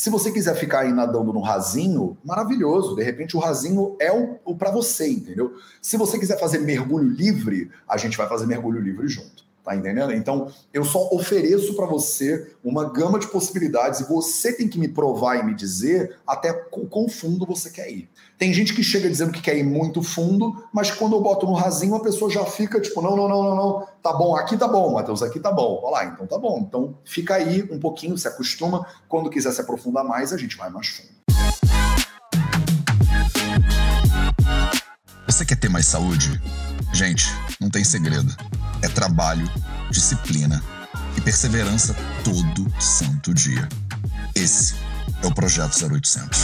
Se você quiser ficar aí nadando no rasinho, maravilhoso. De repente o rasinho é o, o para você, entendeu? Se você quiser fazer mergulho livre, a gente vai fazer mergulho livre junto. Tá entendendo? Então, eu só ofereço para você uma gama de possibilidades e você tem que me provar e me dizer até quão fundo você quer ir. Tem gente que chega dizendo que quer ir muito fundo, mas quando eu boto no rasinho, a pessoa já fica tipo, não, não, não, não, não, tá bom, aqui tá bom, Matheus, aqui tá bom. Olha lá, então tá bom. Então, fica aí um pouquinho, se acostuma. Quando quiser se aprofundar mais, a gente vai mais fundo. Você quer ter mais saúde? Gente, não tem segredo é trabalho, disciplina e perseverança todo santo dia. Esse é o Projeto 0800.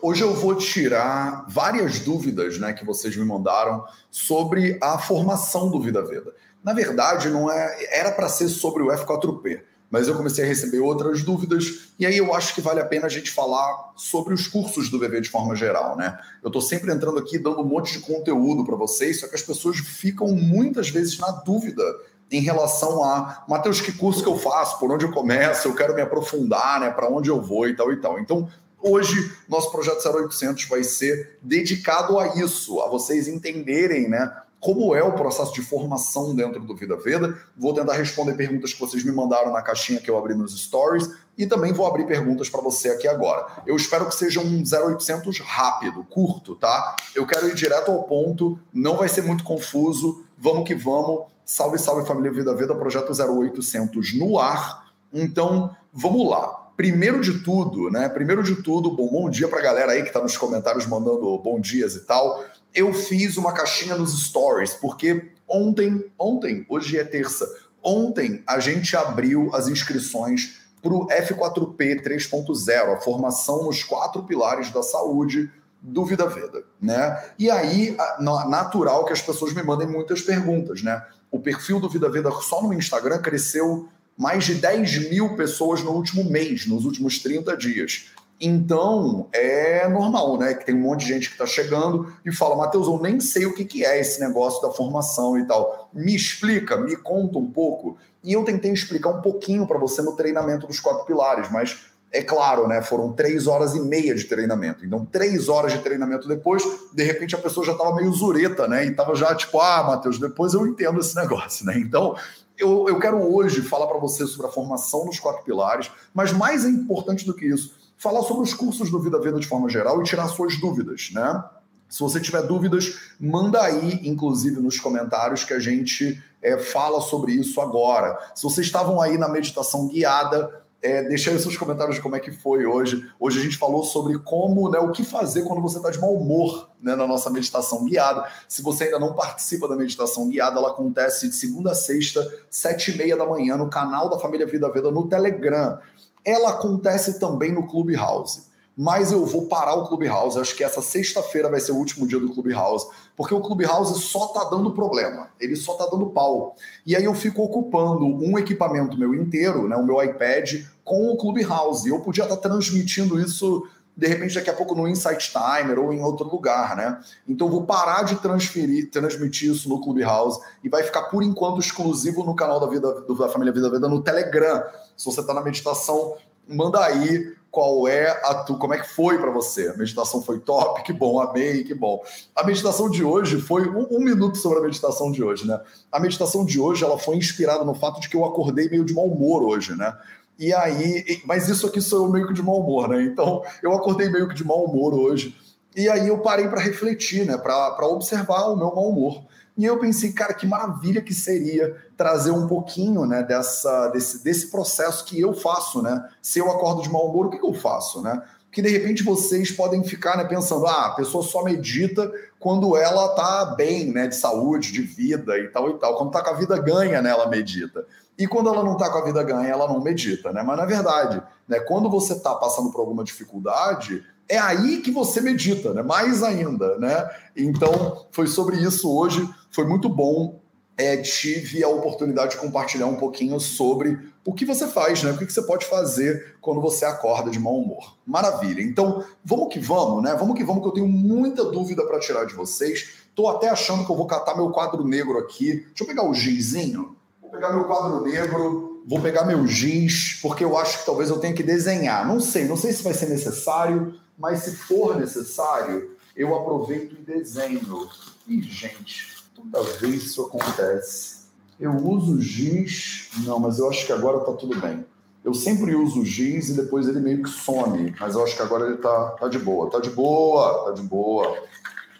Hoje eu vou tirar várias dúvidas né, que vocês me mandaram sobre a formação do Vida Veda. Na verdade, não é, era para ser sobre o F4P mas eu comecei a receber outras dúvidas, e aí eu acho que vale a pena a gente falar sobre os cursos do VV de forma geral, né? Eu estou sempre entrando aqui dando um monte de conteúdo para vocês, só que as pessoas ficam muitas vezes na dúvida em relação a, Matheus, que curso que eu faço, por onde eu começo, eu quero me aprofundar, né, para onde eu vou? e tal e tal. Então, hoje, nosso projeto 0800 vai ser dedicado a isso, a vocês entenderem, né, como é o processo de formação dentro do Vida Veda. Vou tentar responder perguntas que vocês me mandaram na caixinha que eu abri nos stories e também vou abrir perguntas para você aqui agora. Eu espero que seja um 0800 rápido, curto, tá? Eu quero ir direto ao ponto, não vai ser muito confuso. Vamos que vamos. Salve, salve família Vida Veda, projeto 0800 no ar. Então, vamos lá primeiro de tudo, né? Primeiro de tudo, bom, bom dia para a galera aí que está nos comentários mandando bom dias e tal eu fiz uma caixinha nos stories, porque ontem, ontem, hoje é terça, ontem a gente abriu as inscrições para o F4P 3.0, a formação nos quatro pilares da saúde do Vida Veda, né? E aí, natural que as pessoas me mandem muitas perguntas, né? O perfil do Vida Veda só no Instagram cresceu mais de 10 mil pessoas no último mês, nos últimos 30 dias. Então, é normal, né? Que tem um monte de gente que está chegando e fala, Matheus, eu nem sei o que, é esse negócio da formação e tal. Me explica, me conta um pouco. E eu tentei explicar um pouquinho para você no treinamento dos quatro pilares, mas é claro, né? Foram três horas e meia de treinamento. Então, três horas de treinamento depois, de repente a pessoa já estava meio zureta, né? E estava já tipo, ah, Matheus, depois eu entendo esse negócio, né? Então, eu, eu quero hoje falar para você sobre a formação nos quatro pilares, mas mais importante do que isso, falar sobre os cursos do Vida Veda de forma geral e tirar suas dúvidas, né? Se você tiver dúvidas, manda aí, inclusive, nos comentários que a gente é, fala sobre isso agora. Se vocês estavam aí na meditação guiada, é, deixa aí seus comentários de como é que foi hoje. Hoje a gente falou sobre como, né, o que fazer quando você está de mau humor né, na nossa meditação guiada. Se você ainda não participa da meditação guiada, ela acontece de segunda a sexta, sete e meia da manhã, no canal da Família Vida Veda no Telegram. Ela acontece também no Clubhouse. Mas eu vou parar o Clubhouse. Acho que essa sexta-feira vai ser o último dia do Clubhouse, porque o Clubhouse só tá dando problema. Ele só tá dando pau. E aí eu fico ocupando um equipamento meu inteiro, né, o meu iPad, com o Clubhouse. Eu podia estar transmitindo isso de repente daqui a pouco no Insight Timer ou em outro lugar, né? Então vou parar de transferir, transmitir isso no Clubhouse e vai ficar por enquanto exclusivo no canal da vida da família Vida Vida no Telegram. Se você está na meditação, manda aí qual é a tu, como é que foi para você? A meditação foi top, que bom, amei, que bom. A meditação de hoje foi um, um, minuto sobre a meditação de hoje, né? A meditação de hoje ela foi inspirada no fato de que eu acordei meio de mau humor hoje, né? E aí, mas isso aqui sou eu meio que de mau humor, né? Então, eu acordei meio que de mau humor hoje. E aí eu parei para refletir, né? Para observar o meu mau humor. E eu pensei, cara, que maravilha que seria trazer um pouquinho, né, dessa, desse, desse processo que eu faço, né? Se eu acordo de mau humor, o que, que eu faço, né? Que de repente vocês podem ficar né, pensando, ah, a pessoa só medita quando ela tá bem, né, de saúde, de vida e tal e tal. Quando tá com a vida ganha, né, ela medita. E quando ela não está com a vida ganha, ela não medita, né? Mas na verdade, né, quando você está passando por alguma dificuldade, é aí que você medita, né? Mais ainda, né? Então, foi sobre isso hoje. Foi muito bom. É, tive a oportunidade de compartilhar um pouquinho sobre o que você faz, né? O que você pode fazer quando você acorda de mau humor. Maravilha. Então, vamos que vamos, né? Vamos que vamos, que eu tenho muita dúvida para tirar de vocês. Estou até achando que eu vou catar meu quadro negro aqui. Deixa eu pegar o gizinho. Pegar meu quadro negro vou pegar meu giz, porque eu acho que talvez eu tenha que desenhar. Não sei, não sei se vai ser necessário, mas se for necessário, eu aproveito e desenho. E, gente, toda vez isso acontece. Eu uso giz. Não, mas eu acho que agora tá tudo bem. Eu sempre uso giz e depois ele meio que some, mas eu acho que agora ele tá, tá de boa. Tá de boa, tá de boa.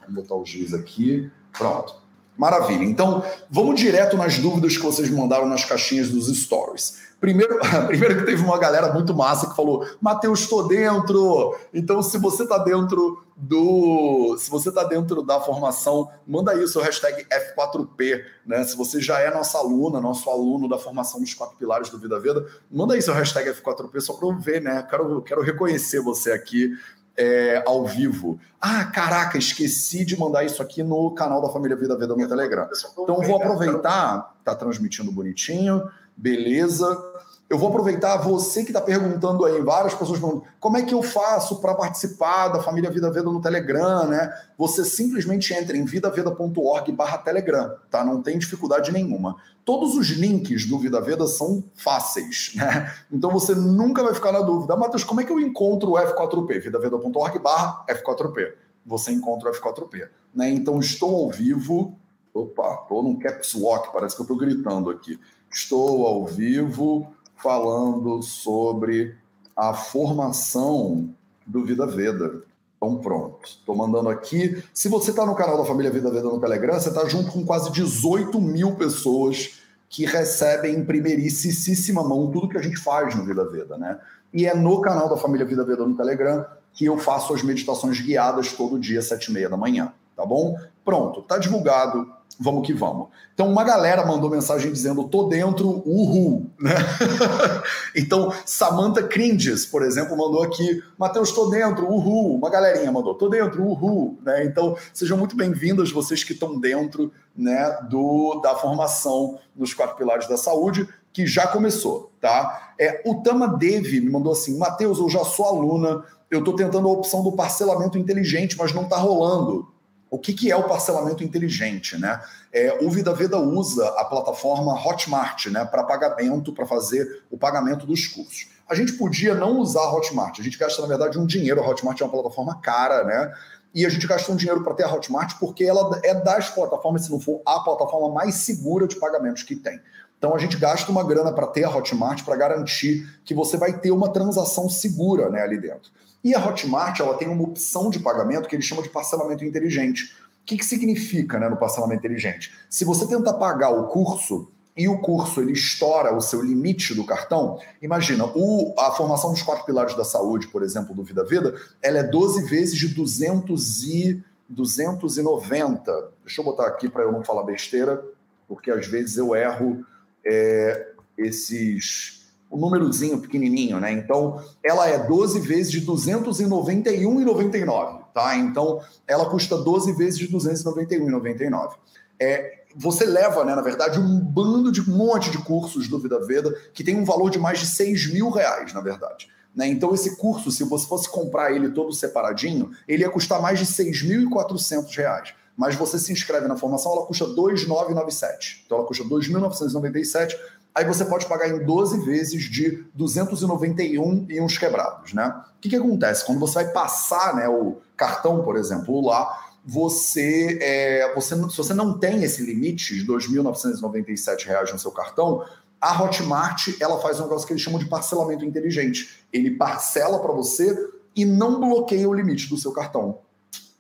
Vamos botar o giz aqui. Pronto. Maravilha. Então, vamos direto nas dúvidas que vocês mandaram nas caixinhas dos stories. Primeiro, primeiro que teve uma galera muito massa que falou: Matheus, estou dentro. Então, se você está dentro do. Se você está dentro da formação, manda aí o seu hashtag F4P. Né? Se você já é nossa aluna, nosso aluno da formação dos quatro pilares do Vida Veda, manda aí seu hashtag F4P só para eu ver, né? Quero, quero reconhecer você aqui é, ao vivo. Ah, caraca, esqueci de mandar isso aqui no canal da Família Vida Veda no Telegram. Então vou aproveitar, tá transmitindo bonitinho, beleza. Eu vou aproveitar você que está perguntando aí, várias pessoas perguntando, como é que eu faço para participar da família Vida Veda no Telegram, né? Você simplesmente entra em vidaveda.org barra Telegram, tá? Não tem dificuldade nenhuma. Todos os links do Vida Veda são fáceis, né? Então você nunca vai ficar na dúvida, ah, Matheus, como é que eu encontro o F4P? vidaveda.org barra F4P. Você encontra o F4P, né? Então estou ao vivo, opa, estou num caps lock, parece que eu estou gritando aqui. Estou ao vivo falando sobre a formação do Vida Veda. Então, pronto. Estou mandando aqui. Se você está no canal da Família Vida Veda no Telegram, você está junto com quase 18 mil pessoas que recebem em primeiríssima mão tudo que a gente faz no Vida Veda, né? E é no canal da Família Vida Veda no Telegram que eu faço as meditações guiadas todo dia, sete e meia da manhã, tá bom? Pronto, tá divulgado vamos que vamos. Então, uma galera mandou mensagem dizendo: tô dentro, uhul. Né? então, Samantha Cringes, por exemplo, mandou aqui: Matheus, tô dentro, uhul. Uma galerinha mandou: tô dentro, uhul. Né? Então, sejam muito bem-vindos vocês que estão dentro né, do, da formação nos quatro pilares da saúde, que já começou. tá? É, o Tama Devi me mandou assim: Matheus, eu já sou aluna, eu estou tentando a opção do parcelamento inteligente, mas não está rolando. O que, que é o parcelamento inteligente? Né? É, o Vida Veda usa a plataforma Hotmart né, para pagamento, para fazer o pagamento dos cursos. A gente podia não usar a Hotmart, a gente gasta, na verdade, um dinheiro. A Hotmart é uma plataforma cara, né? E a gente gasta um dinheiro para ter a Hotmart porque ela é das plataformas, se não for a plataforma mais segura de pagamentos que tem. Então a gente gasta uma grana para ter a Hotmart para garantir que você vai ter uma transação segura né, ali dentro. E a Hotmart ela tem uma opção de pagamento que eles chamam de parcelamento inteligente. O que, que significa né, no parcelamento inteligente? Se você tenta pagar o curso e o curso ele estoura o seu limite do cartão, imagina, o, a formação dos quatro pilares da saúde, por exemplo, do Vida Vida, ela é 12 vezes de 200 e 290. Deixa eu botar aqui para eu não falar besteira, porque às vezes eu erro é, esses o númerozinho pequenininho, né? Então, ela é 12 vezes de 291,99, tá? Então, ela custa 12 vezes de 291,99. É, você leva, né, na verdade, um bando de um monte de cursos do Vida Veda que tem um valor de mais de 6 mil reais, na verdade. Né? Então, esse curso, se você fosse comprar ele todo separadinho, ele ia custar mais de 6.400 reais mas você se inscreve na formação, ela custa 2.997. Então ela custa 2.997 aí você pode pagar em 12 vezes de 291 e uns quebrados, né? O que, que acontece? Quando você vai passar né, o cartão, por exemplo, lá, você, é, você se você não tem esse limite de R$ 2.997 no seu cartão, a Hotmart ela faz um negócio que eles chamam de parcelamento inteligente. Ele parcela para você e não bloqueia o limite do seu cartão.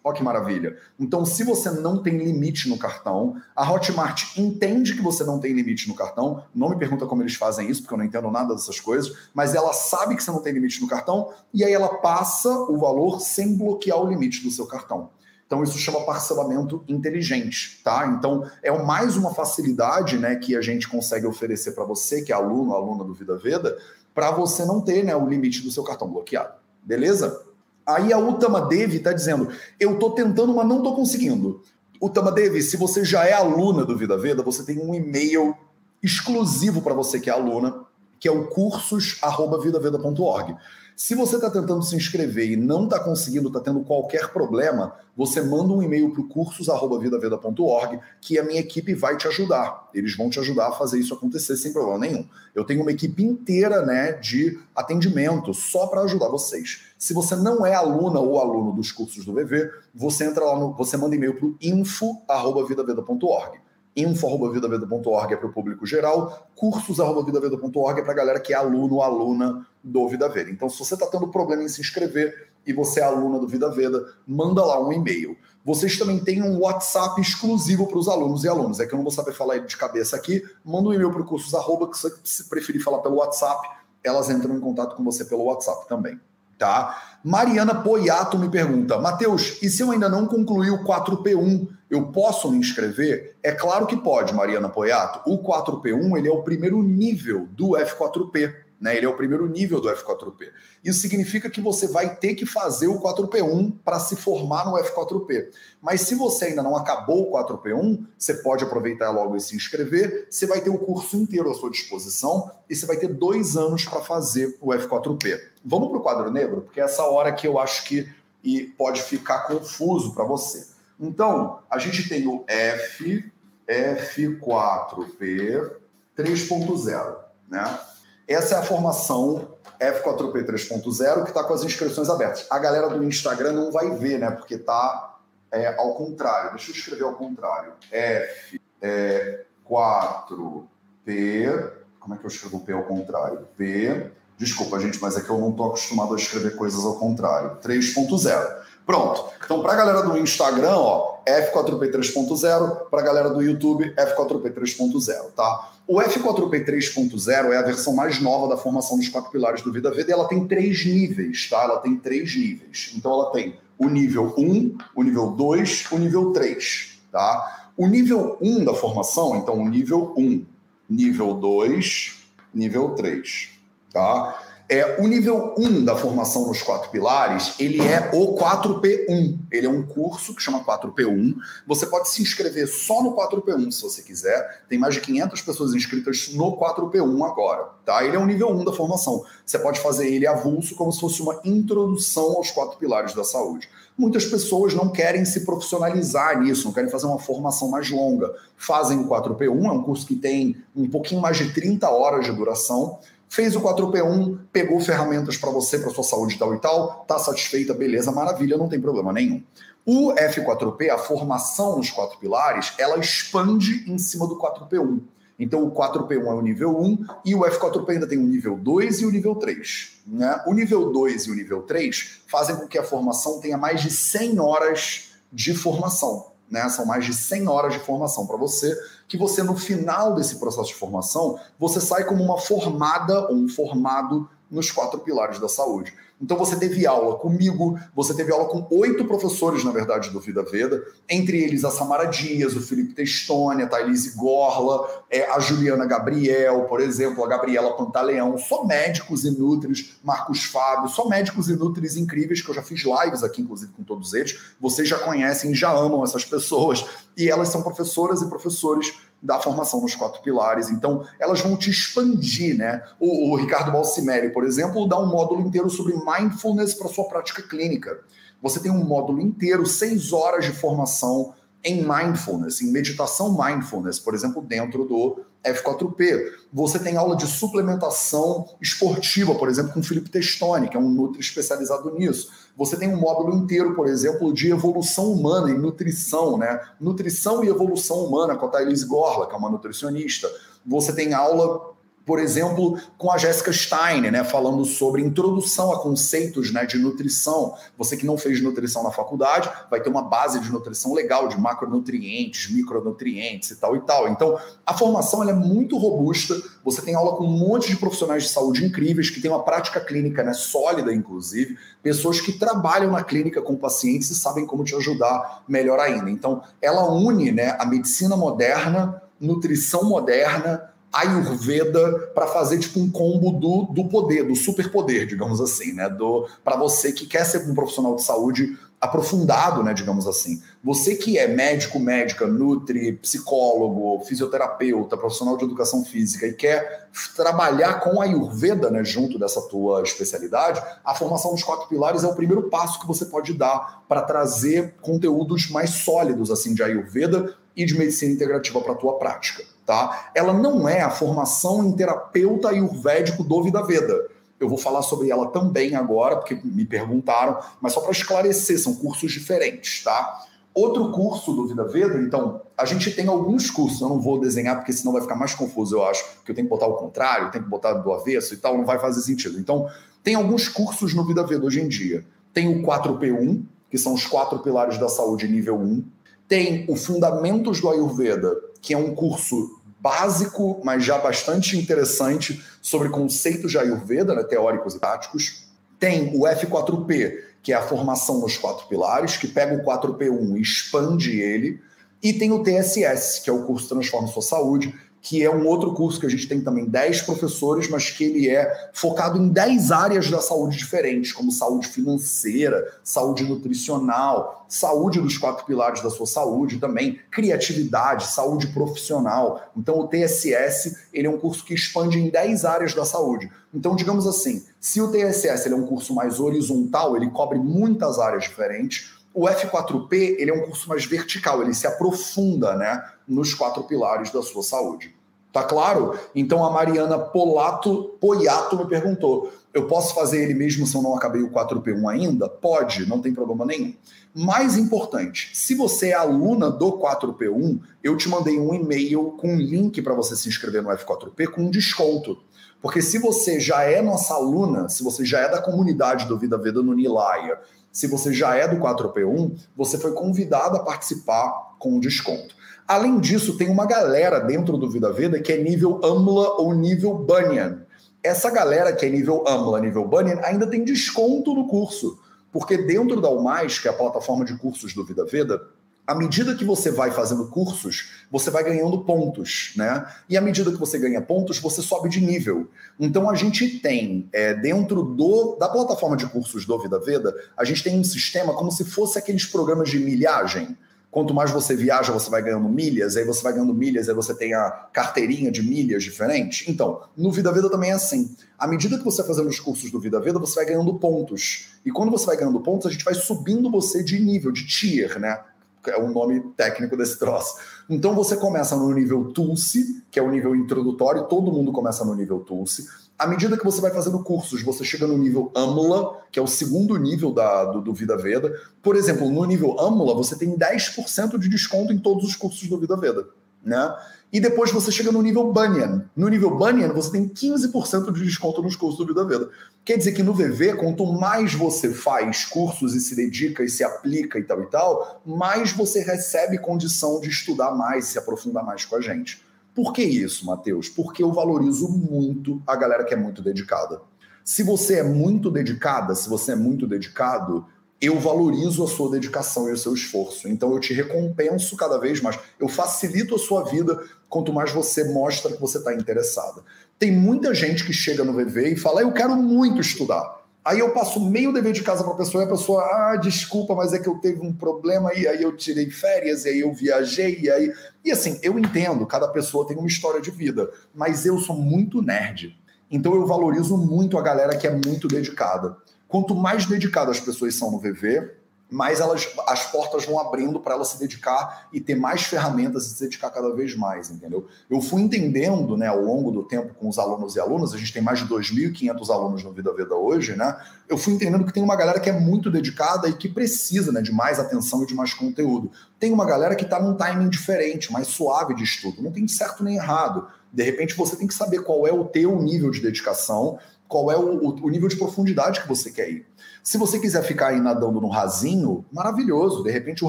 Olha que maravilha. Então, se você não tem limite no cartão, a Hotmart entende que você não tem limite no cartão. Não me pergunta como eles fazem isso, porque eu não entendo nada dessas coisas, mas ela sabe que você não tem limite no cartão e aí ela passa o valor sem bloquear o limite do seu cartão. Então, isso chama parcelamento inteligente, tá? Então, é mais uma facilidade né, que a gente consegue oferecer para você, que é aluno, aluna do Vida Veda, para você não ter né, o limite do seu cartão bloqueado. Beleza? Aí a Utama Devi está dizendo: eu estou tentando, mas não estou conseguindo. Utama Devi, se você já é aluna do Vida Veda, você tem um e-mail exclusivo para você que é aluna, que é o cursos@vidaveda.org. Se você está tentando se inscrever e não está conseguindo, está tendo qualquer problema, você manda um e-mail para o cursos.vidaveda.org que a minha equipe vai te ajudar. Eles vão te ajudar a fazer isso acontecer sem problema nenhum. Eu tenho uma equipe inteira né, de atendimento só para ajudar vocês. Se você não é aluna ou aluno dos cursos do VV, você entra lá no, você manda e-mail para o info@vidaveda.org info.vidaveda.org é para o público geral, cursos.vidaveda.org é para a galera que é aluno ou aluna do Vida Veda. Então, se você está tendo problema em se inscrever e você é aluna do Vida Veda, manda lá um e-mail. Vocês também têm um WhatsApp exclusivo para os alunos e alunos. É que eu não vou saber falar de cabeça aqui. Manda um e-mail para o cursos, arroba, que se preferir falar pelo WhatsApp, elas entram em contato com você pelo WhatsApp também. Tá? Mariana Poiato me pergunta: Matheus, e se eu ainda não concluí o 4P1, eu posso me inscrever? É claro que pode, Mariana Poiato. O 4P1 ele é o primeiro nível do F4P. Né? Ele é o primeiro nível do F4P. Isso significa que você vai ter que fazer o 4P1 para se formar no F4P. Mas se você ainda não acabou o 4P1, você pode aproveitar logo e se inscrever. Você vai ter o curso inteiro à sua disposição e você vai ter dois anos para fazer o F4P. Vamos para o quadro negro, porque é essa hora que eu acho que e pode ficar confuso para você. Então, a gente tem o F, F4P 3.0, né? Essa é a formação F4P 3.0 que está com as inscrições abertas. A galera do Instagram não vai ver, né? Porque está é, ao contrário. Deixa eu escrever ao contrário. F é, 4P. Como é que eu escrevo P ao contrário? P. Desculpa, gente, mas é que eu não estou acostumado a escrever coisas ao contrário. 3.0. Pronto. Então, para a galera do Instagram, ó, F4P 3.0, para a galera do YouTube, F4P 3.0, tá? O F4P 3.0 é a versão mais nova da formação dos quatro pilares do Vida Veda e ela tem três níveis, tá? Ela tem três níveis. Então, ela tem o nível 1, o nível 2, o nível 3, tá? O nível 1 da formação, então, o nível 1, nível 2, nível 3, tá? É, o nível 1 da formação nos quatro pilares, ele é o 4P1. Ele é um curso que chama 4P1. Você pode se inscrever só no 4P1 se você quiser. Tem mais de 500 pessoas inscritas no 4P1 agora, tá? Ele é o nível 1 da formação. Você pode fazer ele avulso como se fosse uma introdução aos quatro pilares da saúde. Muitas pessoas não querem se profissionalizar nisso, não querem fazer uma formação mais longa. Fazem o 4P1, é um curso que tem um pouquinho mais de 30 horas de duração Fez o 4P1, pegou ferramentas para você, para sua saúde tal e tal, tá satisfeita, beleza, maravilha, não tem problema nenhum. O F4P, a formação nos quatro pilares, ela expande em cima do 4P1. Então o 4P1 é o nível 1 e o F4P ainda tem o nível 2 e o nível 3. Né? O nível 2 e o nível 3 fazem com que a formação tenha mais de 100 horas de formação né? São mais de 100 horas de formação para você, que você no final desse processo de formação, você sai como uma formada ou um formado nos quatro pilares da saúde. Então você teve aula comigo, você teve aula com oito professores, na verdade, do Vida Veda, entre eles a Samara Dias, o Felipe Testoni, a Thailise Gorla, é, a Juliana Gabriel, por exemplo, a Gabriela Pantaleão, só médicos nutris, Marcos Fábio, só médicos e nutris incríveis, que eu já fiz lives aqui, inclusive, com todos eles. Vocês já conhecem, já amam essas pessoas, e elas são professoras e professores da formação nos quatro pilares. Então, elas vão te expandir, né? O, o Ricardo Balsimeri, por exemplo, dá um módulo inteiro sobre mindfulness para sua prática clínica. Você tem um módulo inteiro, seis horas de formação em mindfulness, em meditação mindfulness, por exemplo, dentro do F4P. Você tem aula de suplementação esportiva, por exemplo, com o Felipe Testoni, que é um nutri especializado nisso. Você tem um módulo inteiro, por exemplo, de evolução humana e nutrição, né? Nutrição e evolução humana com a Thaís Gorla, que é uma nutricionista. Você tem aula por exemplo, com a Jéssica Stein, né, falando sobre introdução a conceitos né, de nutrição. Você que não fez nutrição na faculdade, vai ter uma base de nutrição legal, de macronutrientes, micronutrientes e tal e tal. Então, a formação é muito robusta. Você tem aula com um monte de profissionais de saúde incríveis, que têm uma prática clínica né, sólida, inclusive, pessoas que trabalham na clínica com pacientes e sabem como te ajudar melhor ainda. Então, ela une né, a medicina moderna, nutrição moderna, Ayurveda para fazer tipo um combo do, do poder, do superpoder, digamos assim, né? Do para você que quer ser um profissional de saúde aprofundado, né, digamos assim. Você que é médico, médica, nutri, psicólogo, fisioterapeuta, profissional de educação física e quer trabalhar com a Ayurveda, né, junto dessa tua especialidade, a formação dos quatro pilares é o primeiro passo que você pode dar para trazer conteúdos mais sólidos assim de Ayurveda e de medicina integrativa para a tua prática, tá? Ela não é a formação em terapeuta ayurvédico do Vida Veda eu vou falar sobre ela também agora, porque me perguntaram, mas só para esclarecer, são cursos diferentes, tá? Outro curso do Vida Veda, então, a gente tem alguns cursos, eu não vou desenhar porque senão vai ficar mais confuso, eu acho, que eu tenho que botar o contrário, tenho que botar do avesso e tal, não vai fazer sentido. Então, tem alguns cursos no Vida Veda hoje em dia. Tem o 4P1, que são os quatro pilares da saúde nível 1. Tem o Fundamentos do Ayurveda, que é um curso básico, mas já bastante interessante sobre conceitos de Ayurveda, né, teóricos e táticos. Tem o F4P, que é a formação nos quatro pilares, que pega o 4P1 e expande ele. E tem o TSS, que é o curso Transforma Sua Saúde, que é um outro curso que a gente tem também 10 professores, mas que ele é focado em 10 áreas da saúde diferentes, como saúde financeira, saúde nutricional, saúde dos quatro pilares da sua saúde também, criatividade, saúde profissional. Então o TSS, ele é um curso que expande em 10 áreas da saúde. Então, digamos assim, se o TSS ele é um curso mais horizontal, ele cobre muitas áreas diferentes, o F4P ele é um curso mais vertical, ele se aprofunda né, nos quatro pilares da sua saúde. Tá claro? Então a Mariana Polato, Poiato me perguntou: eu posso fazer ele mesmo se eu não acabei o 4P1 ainda? Pode, não tem problema nenhum. Mais importante, se você é aluna do 4P1, eu te mandei um e-mail com um link para você se inscrever no F4P com um desconto. Porque se você já é nossa aluna, se você já é da comunidade do Vida Veda no Nilaya se você já é do 4P1, você foi convidado a participar com desconto. Além disso, tem uma galera dentro do Vida Veda que é nível AMLA ou nível Banyan. Essa galera que é nível AMLA, nível Banyan, ainda tem desconto no curso. Porque dentro da UMAIS, que é a plataforma de cursos do Vida Veda, à medida que você vai fazendo cursos, você vai ganhando pontos, né? E à medida que você ganha pontos, você sobe de nível. Então a gente tem é, dentro do, da plataforma de cursos do Vida Veda, a gente tem um sistema como se fosse aqueles programas de milhagem. Quanto mais você viaja, você vai ganhando milhas, aí você vai ganhando milhas, aí você tem a carteirinha de milhas diferente. Então, no Vida Veda também é assim. À medida que você vai fazendo os cursos do Vida Veda, você vai ganhando pontos. E quando você vai ganhando pontos, a gente vai subindo você de nível, de tier, né? é o nome técnico desse troço. Então você começa no nível Tulsi, que é o nível introdutório, todo mundo começa no nível Tulsi. À medida que você vai fazendo cursos, você chega no nível AMLA, que é o segundo nível da, do, do Vida Veda. Por exemplo, no nível AMLA, você tem 10% de desconto em todos os cursos do Vida Veda. Né? E depois você chega no nível Banyan. No nível Banyan, você tem 15% de desconto nos cursos do Vida Veda. Quer dizer que no VV, quanto mais você faz cursos e se dedica e se aplica e tal e tal, mais você recebe condição de estudar mais, se aprofundar mais com a gente. Por que isso, Matheus? Porque eu valorizo muito a galera que é muito dedicada. Se você é muito dedicada, se você é muito dedicado, eu valorizo a sua dedicação e o seu esforço. Então eu te recompenso cada vez mais. Eu facilito a sua vida quanto mais você mostra que você está interessada. Tem muita gente que chega no VV e fala: Eu quero muito estudar. Aí eu passo meio dever de casa para a pessoa e a pessoa, ah, desculpa, mas é que eu teve um problema e aí eu tirei férias e aí eu viajei e aí. E assim, eu entendo, cada pessoa tem uma história de vida, mas eu sou muito nerd. Então eu valorizo muito a galera que é muito dedicada. Quanto mais dedicadas as pessoas são no VV, mais elas, as portas vão abrindo para ela se dedicar e ter mais ferramentas e se dedicar cada vez mais, entendeu? Eu fui entendendo, né, ao longo do tempo com os alunos e alunas, a gente tem mais de 2.500 alunos no Vida Veda hoje, né? Eu fui entendendo que tem uma galera que é muito dedicada e que precisa, né, de mais atenção e de mais conteúdo. Tem uma galera que está num timing diferente, mais suave de estudo. Não tem certo nem errado. De repente você tem que saber qual é o teu nível de dedicação qual é o, o, nível de profundidade que você quer ir. Se você quiser ficar aí nadando no rasinho, maravilhoso. De repente o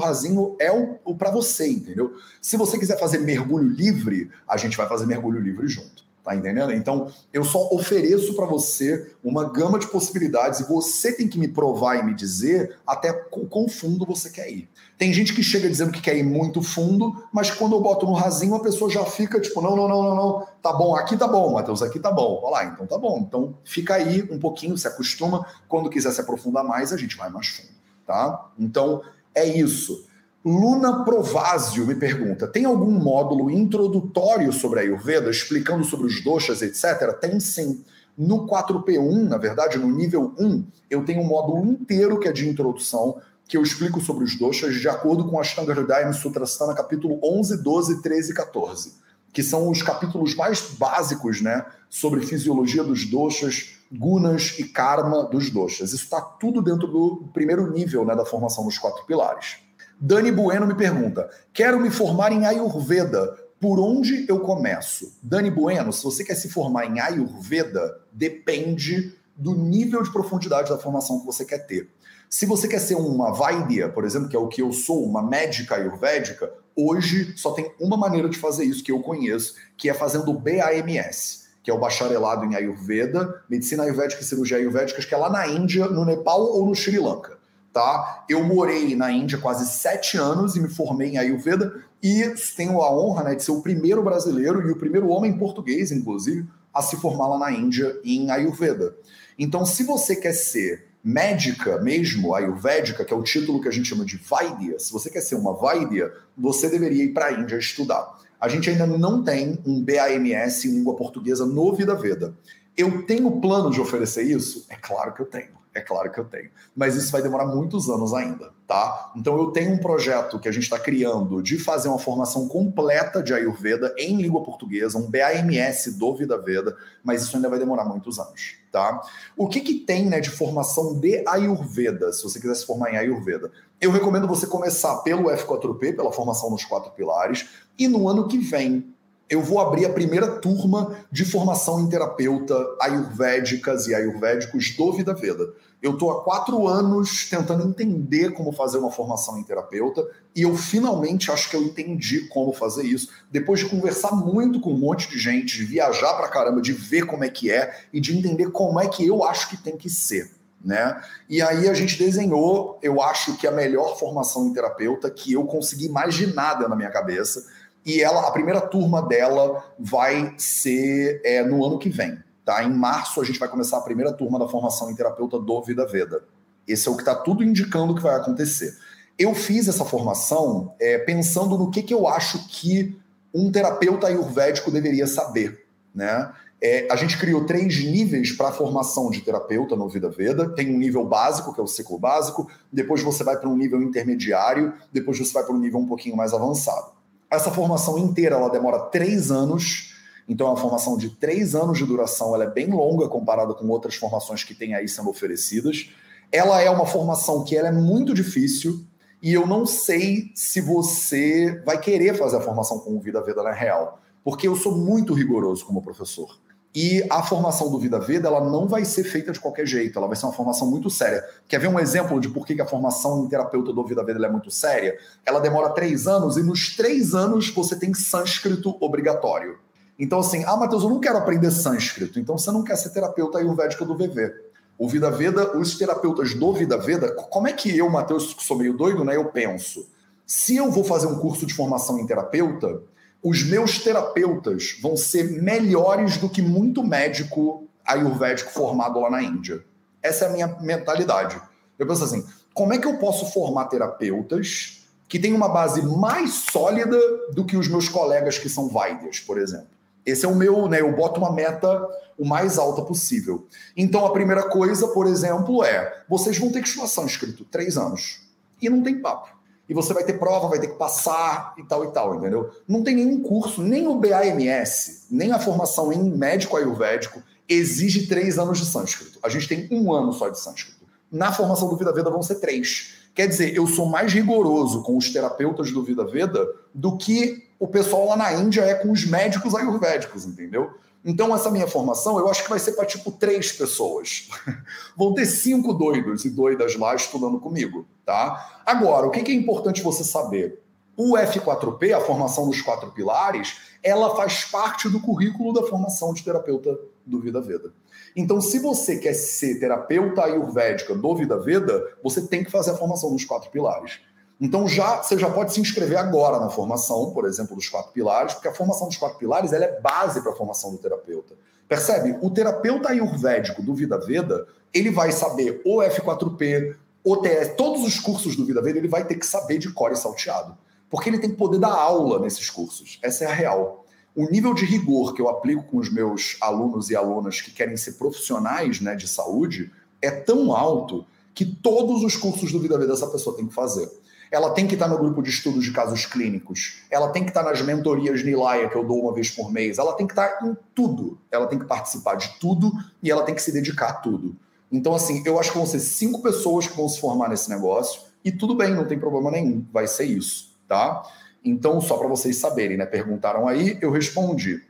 rasinho é o, o para você, entendeu? Se você quiser fazer mergulho livre, a gente vai fazer mergulho livre junto. Tá entendendo? Então, eu só ofereço para você uma gama de possibilidades e você tem que me provar e me dizer até quão fundo você quer ir. Tem gente que chega dizendo que quer ir muito fundo, mas quando eu boto no rasinho, a pessoa já fica tipo, não, não, não, não, não, tá bom, aqui tá bom, Matheus, aqui tá bom. Olha lá, então tá bom. Então fica aí um pouquinho, se acostuma. Quando quiser se aprofundar mais, a gente vai mais fundo. tá? Então, é isso. Luna Provásio me pergunta: tem algum módulo introdutório sobre a Ayurveda, explicando sobre os doshas, etc? Tem sim. No 4P1, na verdade, no nível 1, eu tenho um módulo inteiro que é de introdução, que eu explico sobre os doshas de acordo com a Ashtanga Hridaya Sutrasthana, capítulo 11, 12, 13 e 14, que são os capítulos mais básicos, né, sobre fisiologia dos doshas, gunas e karma dos doshas. Isso está tudo dentro do primeiro nível, né, da formação dos quatro pilares. Dani Bueno me pergunta: quero me formar em Ayurveda por onde eu começo? Dani Bueno, se você quer se formar em Ayurveda, depende do nível de profundidade da formação que você quer ter. Se você quer ser uma Vaidya, por exemplo, que é o que eu sou, uma médica ayurvédica, hoje só tem uma maneira de fazer isso que eu conheço, que é fazendo o BAMS, que é o bacharelado em Ayurveda, Medicina Ayurvédica e Cirurgia Ayurvédica, que é lá na Índia, no Nepal ou no Sri Lanka tá? Eu morei na Índia quase sete anos e me formei em Ayurveda e tenho a honra né, de ser o primeiro brasileiro e o primeiro homem português, inclusive, a se formar lá na Índia em Ayurveda. Então, se você quer ser médica mesmo, ayurvédica, que é o título que a gente chama de Vaidya, se você quer ser uma Vaidya, você deveria ir para a Índia estudar. A gente ainda não tem um BAMS em língua portuguesa no Vida Veda. Eu tenho plano de oferecer isso? É claro que eu tenho. É claro que eu tenho. Mas isso vai demorar muitos anos ainda, tá? Então eu tenho um projeto que a gente está criando de fazer uma formação completa de Ayurveda em língua portuguesa, um BAMS do Vida Veda, mas isso ainda vai demorar muitos anos, tá? O que, que tem né, de formação de Ayurveda, se você quiser se formar em Ayurveda? Eu recomendo você começar pelo F4P, pela formação nos quatro pilares, e no ano que vem eu vou abrir a primeira turma de formação em terapeuta ayurvédicas e ayurvédicos do Vida Veda. Eu estou há quatro anos tentando entender como fazer uma formação em terapeuta e eu finalmente acho que eu entendi como fazer isso. Depois de conversar muito com um monte de gente, de viajar para caramba, de ver como é que é e de entender como é que eu acho que tem que ser. Né? E aí a gente desenhou, eu acho que a melhor formação em terapeuta que eu consegui imaginar na minha cabeça e ela, a primeira turma dela vai ser é, no ano que vem. Tá? Em março a gente vai começar a primeira turma da formação em terapeuta do Vida Veda. Esse é o que está tudo indicando que vai acontecer. Eu fiz essa formação é, pensando no que, que eu acho que um terapeuta ayurvédico deveria saber. Né? É, a gente criou três níveis para a formação de terapeuta no Vida Veda. Tem um nível básico, que é o ciclo básico, depois você vai para um nível intermediário, depois você vai para um nível um pouquinho mais avançado. Essa formação inteira ela demora três anos, então é uma formação de três anos de duração, ela é bem longa comparada com outras formações que tem aí sendo oferecidas. Ela é uma formação que ela é muito difícil e eu não sei se você vai querer fazer a formação com o Vida Veda na real, porque eu sou muito rigoroso como professor. E a formação do Vida Veda ela não vai ser feita de qualquer jeito, ela vai ser uma formação muito séria. Quer ver um exemplo de por que a formação em terapeuta do Vida Veda é muito séria? Ela demora três anos e nos três anos você tem sânscrito obrigatório. Então, assim, ah, Matheus, eu não quero aprender sânscrito, então você não quer ser terapeuta ayurvédico do VV. O Vida Veda, os terapeutas do Vida Veda, como é que eu, Matheus, que sou meio doido, né? Eu penso, se eu vou fazer um curso de formação em terapeuta, os meus terapeutas vão ser melhores do que muito médico ayurvédico formado lá na Índia. Essa é a minha mentalidade. Eu penso assim: como é que eu posso formar terapeutas que têm uma base mais sólida do que os meus colegas que são Vaidyas, por exemplo? Esse é o meu, né? Eu boto uma meta o mais alta possível. Então, a primeira coisa, por exemplo, é: vocês vão ter que estudar sânscrito três anos. E não tem papo e você vai ter prova, vai ter que passar e tal e tal, entendeu? Não tem nenhum curso, nem o BAMS, nem a formação em médico ayurvédico exige três anos de sânscrito. A gente tem um ano só de sânscrito. Na formação do Vida Veda vão ser três. Quer dizer, eu sou mais rigoroso com os terapeutas do Vida Veda do que o pessoal lá na Índia é com os médicos ayurvédicos, entendeu? Então, essa minha formação, eu acho que vai ser para tipo três pessoas. Vão ter cinco doidos e doidas lá estudando comigo, tá? Agora, o que é importante você saber? O F4P, a formação dos quatro pilares, ela faz parte do currículo da formação de terapeuta do Vida Veda. Então, se você quer ser terapeuta ayurvédica do Vida Veda, você tem que fazer a formação dos quatro pilares. Então já você já pode se inscrever agora na formação, por exemplo, dos quatro pilares, porque a formação dos quatro pilares ela é base para a formação do terapeuta. Percebe? O terapeuta ayurvédico do Vida Veda, ele vai saber o F4P, OTS, todos os cursos do Vida Veda, ele vai ter que saber de core salteado. Porque ele tem que poder dar aula nesses cursos. Essa é a real. O nível de rigor que eu aplico com os meus alunos e alunas que querem ser profissionais né, de saúde é tão alto que todos os cursos do Vida Veda essa pessoa tem que fazer. Ela tem que estar no grupo de estudos de casos clínicos. Ela tem que estar nas mentorias Nilaya, que eu dou uma vez por mês. Ela tem que estar em tudo. Ela tem que participar de tudo e ela tem que se dedicar a tudo. Então, assim, eu acho que vão ser cinco pessoas que vão se formar nesse negócio e tudo bem, não tem problema nenhum. Vai ser isso, tá? Então, só para vocês saberem, né? Perguntaram aí, eu respondi.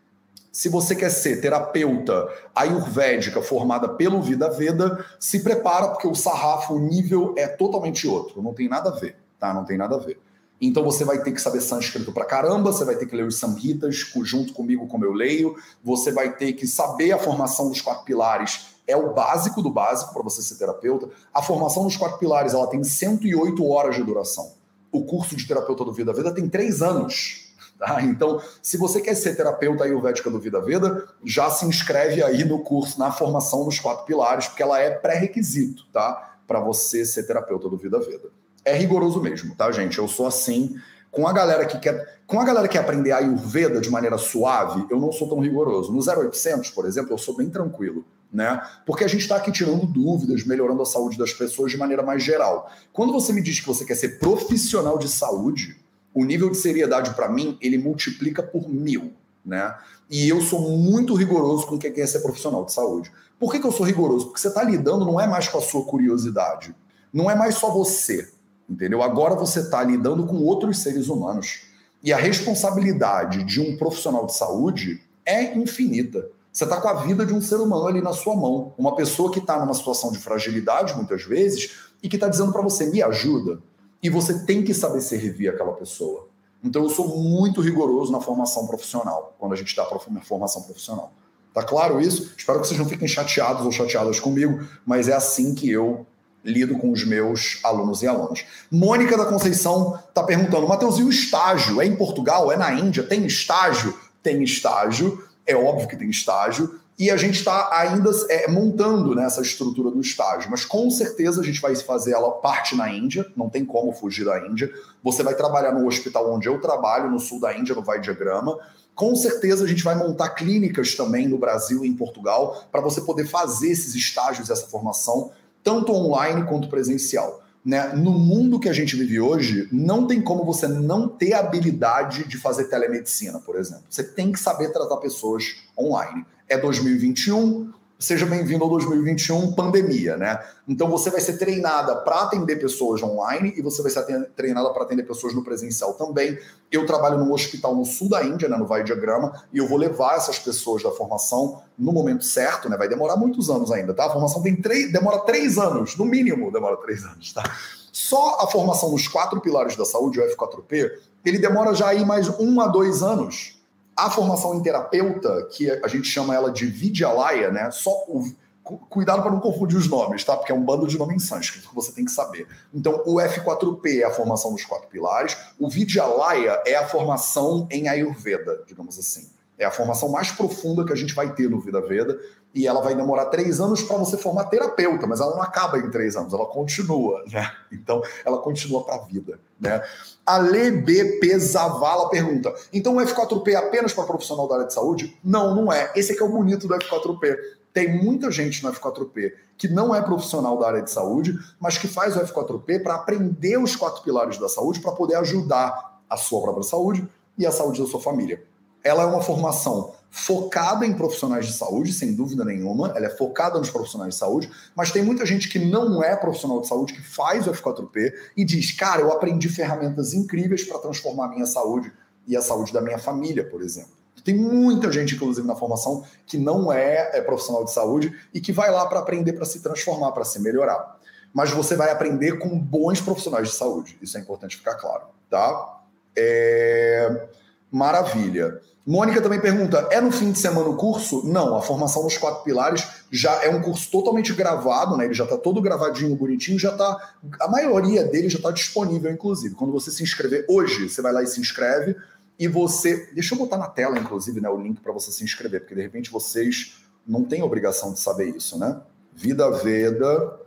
Se você quer ser terapeuta ayurvédica formada pelo Vida Veda, se prepara, porque o sarrafo, o nível é totalmente outro, não tem nada a ver tá? Não tem nada a ver. Então você vai ter que saber sânscrito pra caramba, você vai ter que ler os samhitas junto comigo como eu leio, você vai ter que saber a formação dos quatro pilares, é o básico do básico para você ser terapeuta. A formação dos quatro pilares, ela tem 108 horas de duração. O curso de terapeuta do Vida Veda tem três anos. Tá? Então, se você quer ser terapeuta ayurvédica do Vida Veda, já se inscreve aí no curso, na formação dos quatro pilares, porque ela é pré-requisito, tá? Para você ser terapeuta do Vida Veda é rigoroso mesmo, tá, gente? Eu sou assim. Com a galera que quer, com a galera que quer aprender Ayurveda de maneira suave, eu não sou tão rigoroso. No 0800, por exemplo, eu sou bem tranquilo, né? Porque a gente está aqui tirando dúvidas, melhorando a saúde das pessoas de maneira mais geral. Quando você me diz que você quer ser profissional de saúde, o nível de seriedade para mim ele multiplica por mil, né? E eu sou muito rigoroso com quem quer ser profissional de saúde. Por que, que eu sou rigoroso? Porque você está lidando não é mais com a sua curiosidade, não é mais só você entendeu? Agora você está lidando com outros seres humanos. E a responsabilidade de um profissional de saúde é infinita. Você está com a vida de um ser humano ali na sua mão. Uma pessoa que está numa situação de fragilidade, muitas vezes, e que está dizendo para você: me ajuda. E você tem que saber servir aquela pessoa. Então eu sou muito rigoroso na formação profissional, quando a gente está para formação profissional. Tá claro isso? Espero que vocês não fiquem chateados ou chateadas comigo, mas é assim que eu lido com os meus alunos e alunas. Mônica da Conceição está perguntando, Matheus, e o estágio? É em Portugal? É na Índia? Tem estágio? Tem estágio, é óbvio que tem estágio, e a gente está ainda é, montando né, essa estrutura do estágio, mas com certeza a gente vai fazer ela parte na Índia, não tem como fugir da Índia. Você vai trabalhar no hospital onde eu trabalho, no sul da Índia, no Vai Diagrama. Com certeza a gente vai montar clínicas também no Brasil e em Portugal para você poder fazer esses estágios, essa formação tanto online quanto presencial. Né? No mundo que a gente vive hoje, não tem como você não ter habilidade de fazer telemedicina, por exemplo. Você tem que saber tratar pessoas online. É 2021, Seja bem-vindo ao 2021 pandemia, né? Então você vai ser treinada para atender pessoas online e você vai ser treinada para atender pessoas no presencial também. Eu trabalho num hospital no sul da Índia, né, no Vai Diagrama, e eu vou levar essas pessoas da formação no momento certo, né? Vai demorar muitos anos ainda, tá? A formação tem três, demora três anos, no mínimo demora três anos, tá? Só a formação dos quatro pilares da saúde, o F4P, ele demora já aí mais um a dois anos a formação em terapeuta, que a gente chama ela de Vidyalaya, né? Só o, cuidado para não confundir os nomes, tá? Porque é um bando de nome em sânscrito que você tem que saber. Então, o F4P é a formação dos quatro pilares, o Vidyalaya é a formação em Ayurveda, digamos assim. É a formação mais profunda que a gente vai ter no Vida Veda e ela vai demorar três anos para você formar terapeuta, mas ela não acaba em três anos, ela continua, né? Então, ela continua para a vida, né? A LBP Zavala pergunta: então o F4P é apenas para profissional da área de saúde? Não, não é. Esse aqui é o bonito do F4P. Tem muita gente no F4P que não é profissional da área de saúde, mas que faz o F4P para aprender os quatro pilares da saúde para poder ajudar a sua própria saúde e a saúde da sua família. Ela é uma formação focada em profissionais de saúde, sem dúvida nenhuma, ela é focada nos profissionais de saúde, mas tem muita gente que não é profissional de saúde, que faz o F4P e diz: Cara, eu aprendi ferramentas incríveis para transformar a minha saúde e a saúde da minha família, por exemplo. Tem muita gente, inclusive, na formação que não é, é profissional de saúde e que vai lá para aprender, para se transformar, para se melhorar. Mas você vai aprender com bons profissionais de saúde. Isso é importante ficar claro, tá? É... Maravilha. Mônica também pergunta: é no fim de semana o curso? Não, a formação nos quatro pilares já é um curso totalmente gravado, né? Ele já está todo gravadinho, bonitinho, já está. A maioria dele já está disponível, inclusive. Quando você se inscrever hoje, você vai lá e se inscreve. E você. Deixa eu botar na tela, inclusive, né, o link para você se inscrever, porque de repente vocês não têm obrigação de saber isso, né? Vida Veda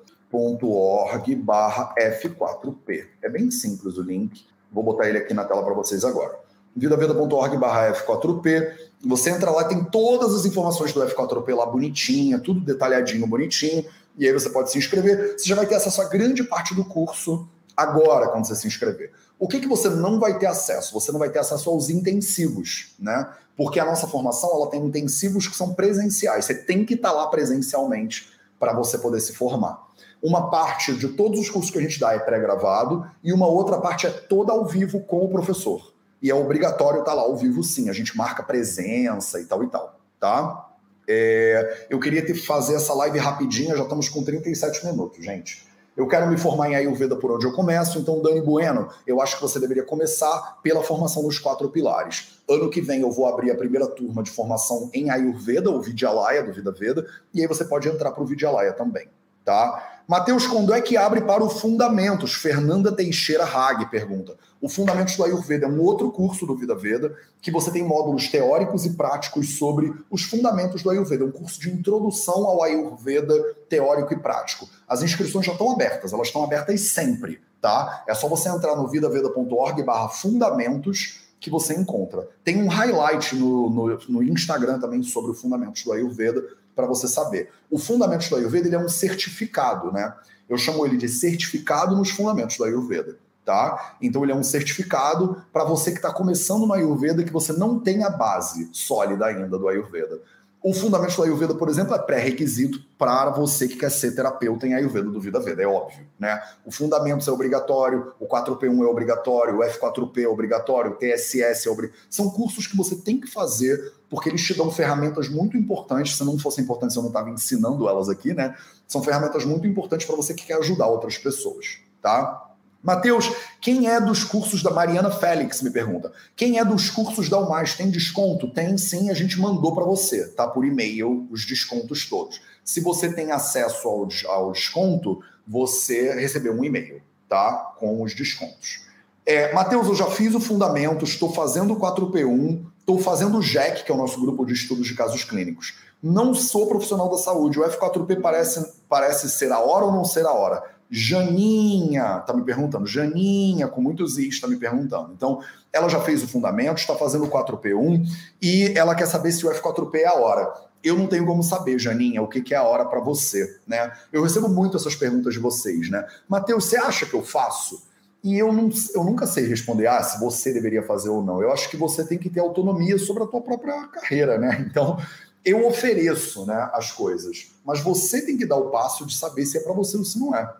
barra F4P. É bem simples o link. Vou botar ele aqui na tela para vocês agora. vidaveda.org barra F4P. Você entra lá, tem todas as informações do F4P lá bonitinha, tudo detalhadinho, bonitinho. E aí você pode se inscrever. Você já vai ter acesso a grande parte do curso agora, quando você se inscrever. O que, que você não vai ter acesso? Você não vai ter acesso aos intensivos, né? Porque a nossa formação ela tem intensivos que são presenciais. Você tem que estar lá presencialmente para você poder se formar. Uma parte de todos os cursos que a gente dá é pré-gravado e uma outra parte é toda ao vivo com o professor. E é obrigatório estar lá ao vivo sim. A gente marca presença e tal e tal, tá? É, eu queria ter, fazer essa live rapidinha, já estamos com 37 minutos, gente. Eu quero me formar em Ayurveda por onde eu começo, então, Dani Bueno, eu acho que você deveria começar pela formação dos quatro pilares. Ano que vem eu vou abrir a primeira turma de formação em Ayurveda, o Vidyalaya do Vida Veda, e aí você pode entrar para o Vidyalaya também, tá? Mateus, quando é que abre para o Fundamentos? Fernanda Teixeira Hag pergunta. O Fundamentos do Ayurveda é um outro curso do Vida Veda, que você tem módulos teóricos e práticos sobre os fundamentos do Ayurveda. É um curso de introdução ao Ayurveda teórico e prático. As inscrições já estão abertas, elas estão abertas sempre, tá? É só você entrar no vidaveda.org barra fundamentos que você encontra. Tem um highlight no, no, no Instagram também sobre o Fundamentos do Ayurveda, para você saber. O Fundamentos do Ayurveda ele é um certificado, né? Eu chamo ele de certificado nos Fundamentos do Ayurveda, tá? Então ele é um certificado para você que está começando no Ayurveda que você não tem a base sólida ainda do Ayurveda. O fundamento da Ayurveda, por exemplo, é pré-requisito para você que quer ser terapeuta em Ayurveda do Vida Veda, é óbvio, né? O fundamento é obrigatório, o 4P1 é obrigatório, o F4P é obrigatório, o TSS é obrigatório. São cursos que você tem que fazer porque eles te dão ferramentas muito importantes. Se não fossem importantes, eu não estava ensinando elas aqui, né? São ferramentas muito importantes para você que quer ajudar outras pessoas, tá? Mateus, quem é dos cursos da Mariana Félix? Me pergunta. Quem é dos cursos da UMAS? Tem desconto? Tem sim, a gente mandou para você, tá? Por e-mail, os descontos todos. Se você tem acesso ao, ao desconto, você recebeu um e-mail, tá? Com os descontos. É, Matheus, eu já fiz o fundamento, estou fazendo o 4P1, estou fazendo o JEC, que é o nosso grupo de estudos de casos clínicos. Não sou profissional da saúde. O F4P parece, parece ser a hora ou não ser a hora? Janinha está me perguntando, Janinha, com muitos is, está me perguntando. Então, ela já fez o fundamento, está fazendo o 4P1 e ela quer saber se o F4P é a hora. Eu não tenho como saber, Janinha, o que, que é a hora para você, né? Eu recebo muito essas perguntas de vocês, né? Mateus, você acha que eu faço? E eu, não, eu nunca sei responder, ah, se você deveria fazer ou não. Eu acho que você tem que ter autonomia sobre a tua própria carreira, né? Então, eu ofereço né, as coisas, mas você tem que dar o passo de saber se é para você ou se não é.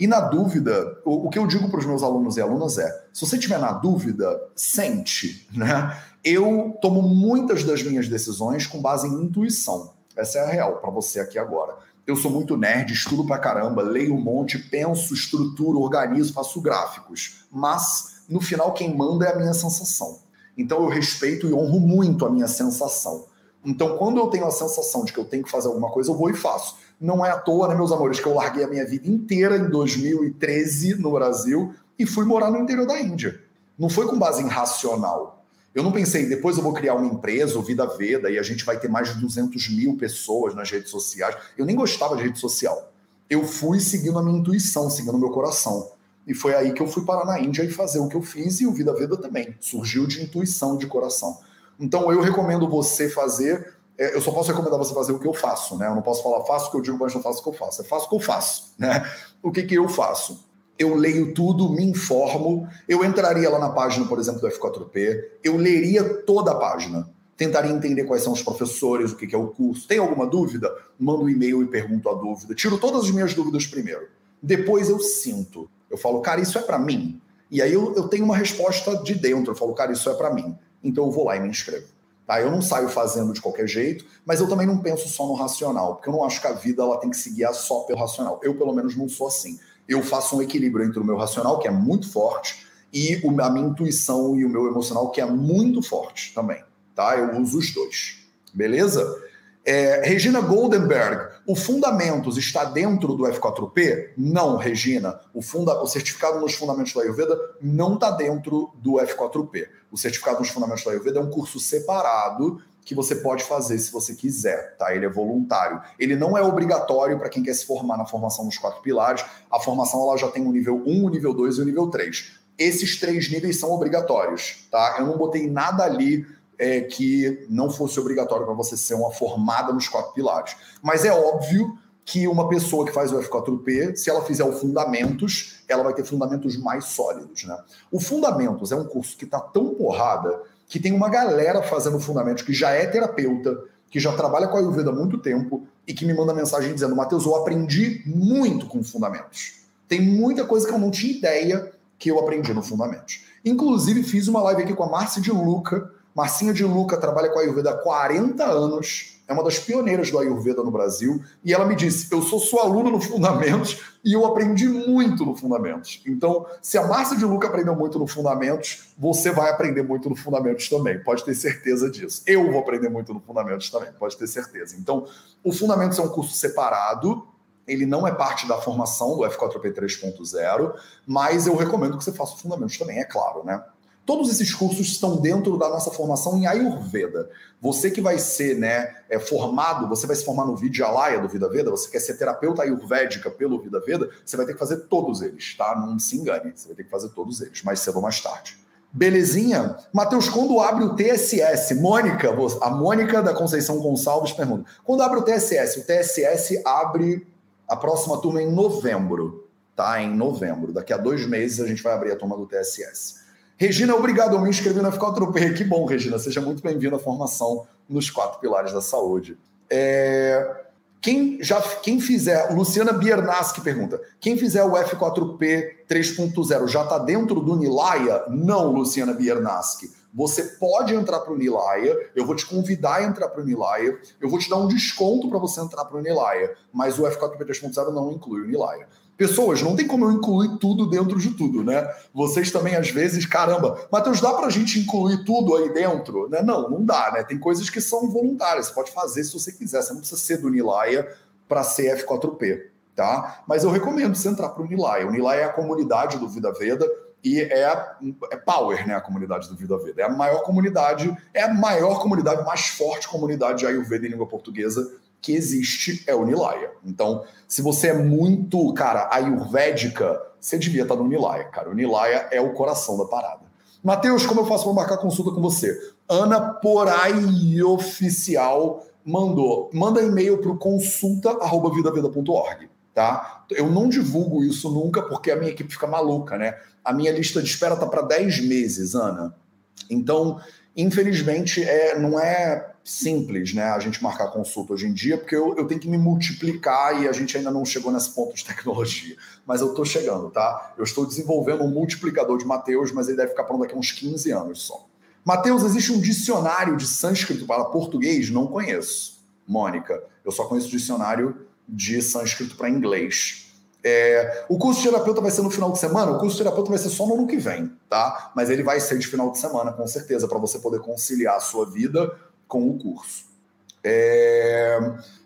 E na dúvida, o, o que eu digo para os meus alunos e alunas é: se você tiver na dúvida, sente, né? Eu tomo muitas das minhas decisões com base em intuição. Essa é a real para você aqui agora. Eu sou muito nerd, estudo pra caramba, leio um monte, penso, estruturo, organizo, faço gráficos. Mas, no final, quem manda é a minha sensação. Então, eu respeito e honro muito a minha sensação. Então, quando eu tenho a sensação de que eu tenho que fazer alguma coisa, eu vou e faço. Não é à toa, né, meus amores, que eu larguei a minha vida inteira em 2013 no Brasil e fui morar no interior da Índia. Não foi com base em racional. Eu não pensei, depois eu vou criar uma empresa, o Vida Veda, e a gente vai ter mais de 200 mil pessoas nas redes sociais. Eu nem gostava de rede social. Eu fui seguindo a minha intuição, seguindo o meu coração. E foi aí que eu fui parar na Índia e fazer o que eu fiz, e o Vida Veda também. Surgiu de intuição, de coração. Então eu recomendo você fazer eu só posso recomendar você fazer o que eu faço, né? Eu não posso falar faço o que eu digo, mas não faço o que eu faço. É faço o que eu faço, né? O que, que eu faço? Eu leio tudo, me informo, eu entraria lá na página, por exemplo, do F4P, eu leria toda a página, tentaria entender quais são os professores, o que, que é o curso. Tem alguma dúvida? Mando um e-mail e pergunto a dúvida. Tiro todas as minhas dúvidas primeiro. Depois eu sinto. Eu falo, cara, isso é para mim. E aí eu, eu tenho uma resposta de dentro. Eu falo, cara, isso é para mim. Então eu vou lá e me inscrevo. Tá? Eu não saio fazendo de qualquer jeito, mas eu também não penso só no racional, porque eu não acho que a vida ela tem que se guiar só pelo racional. Eu, pelo menos, não sou assim. Eu faço um equilíbrio entre o meu racional, que é muito forte, e a minha intuição e o meu emocional, que é muito forte também. Tá? Eu uso os dois. Beleza? É, Regina Goldenberg, o Fundamentos está dentro do F4P? Não, Regina. O, funda, o certificado nos Fundamentos da Ayurveda não está dentro do F4P. O certificado nos Fundamentos da Ayurveda é um curso separado que você pode fazer se você quiser, tá? Ele é voluntário. Ele não é obrigatório para quem quer se formar na formação dos quatro pilares. A formação ela já tem o nível 1, o nível 2 e o nível 3. Esses três níveis são obrigatórios, tá? Eu não botei nada ali é, que não fosse obrigatório para você ser uma formada nos quatro pilares. Mas é óbvio que uma pessoa que faz o F4P, se ela fizer o Fundamentos, ela vai ter fundamentos mais sólidos, né? O Fundamentos é um curso que está tão porrada que tem uma galera fazendo fundamentos que já é terapeuta, que já trabalha com a Ayurveda há muito tempo e que me manda mensagem dizendo: Matheus, eu aprendi muito com fundamentos. Tem muita coisa que eu não tinha ideia que eu aprendi no fundamentos. Inclusive, fiz uma live aqui com a Márcia de Luca. Marcinha de Luca trabalha com Ayurveda há 40 anos é uma das pioneiras do Ayurveda no Brasil, e ela me disse: Eu sou sua aluna no Fundamentos e eu aprendi muito no Fundamentos. Então, se a Márcia de Luca aprendeu muito no Fundamentos, você vai aprender muito no Fundamentos também, pode ter certeza disso. Eu vou aprender muito no Fundamentos também, pode ter certeza. Então, o Fundamentos é um curso separado, ele não é parte da formação do F4P 3.0, mas eu recomendo que você faça o Fundamentos também, é claro, né? Todos esses cursos estão dentro da nossa formação em Ayurveda. Você que vai ser né, é, formado, você vai se formar no Vidyalaya do Vida Veda, você quer ser terapeuta ayurvédica pelo Vida Veda, você vai ter que fazer todos eles, tá? Não se engane, você vai ter que fazer todos eles, mais cedo ou mais tarde. Belezinha? Matheus, quando abre o TSS? Mônica, a Mônica da Conceição Gonçalves pergunta: quando abre o TSS? O TSS abre a próxima turma em novembro, tá? Em novembro. Daqui a dois meses a gente vai abrir a turma do TSS. Regina, obrigado. Eu me inscrevi na F4P. Que bom, Regina. Seja muito bem-vindo à formação nos quatro pilares da saúde. É... Quem, já, quem fizer, Luciana Biernaski pergunta: quem fizer o F4P 3.0 já está dentro do Nilaya? Não, Luciana Biernaski. Você pode entrar para o Nilaya, eu vou te convidar a entrar para o Nilaya, eu vou te dar um desconto para você entrar para o Nilaya, mas o F4P 3.0 não inclui o Nilaya. Pessoas, não tem como eu incluir tudo dentro de tudo, né? Vocês também, às vezes, caramba, Matheus, dá para a gente incluir tudo aí dentro? Né? Não, não dá, né? Tem coisas que são voluntárias, você pode fazer se você quiser, você não precisa ser do Nilaya para ser F4P, tá? Mas eu recomendo você entrar para o Nilaya. O Nilaya é a comunidade do Vida Veda, e é, é power, né, a comunidade do Vida Veda. É a maior comunidade, é a maior comunidade, mais forte comunidade de Ayurveda em língua portuguesa que existe é o Nilaya. Então, se você é muito, cara, ayurvédica, você devia estar no Nilaya, cara. O Nilaya é o coração da parada. Matheus, como eu faço para marcar consulta com você? Ana Porai Oficial mandou. Manda e-mail para o consulta.vidaveda.org, tá? Eu não divulgo isso nunca porque a minha equipe fica maluca, né? A minha lista de espera tá para 10 meses, Ana. Então, infelizmente, é, não é simples, né? A gente marcar consulta hoje em dia, porque eu, eu tenho que me multiplicar e a gente ainda não chegou nesse ponto de tecnologia. Mas eu estou chegando, tá? Eu estou desenvolvendo um multiplicador de Mateus, mas ele deve ficar pronto daqui a uns 15 anos só. Mateus, existe um dicionário de sânscrito para português? Não conheço. Mônica, eu só conheço dicionário de sânscrito para inglês. É, o curso de terapeuta vai ser no final de semana? O curso de terapeuta vai ser só no ano que vem, tá? Mas ele vai ser de final de semana, com certeza, para você poder conciliar a sua vida com o curso. É...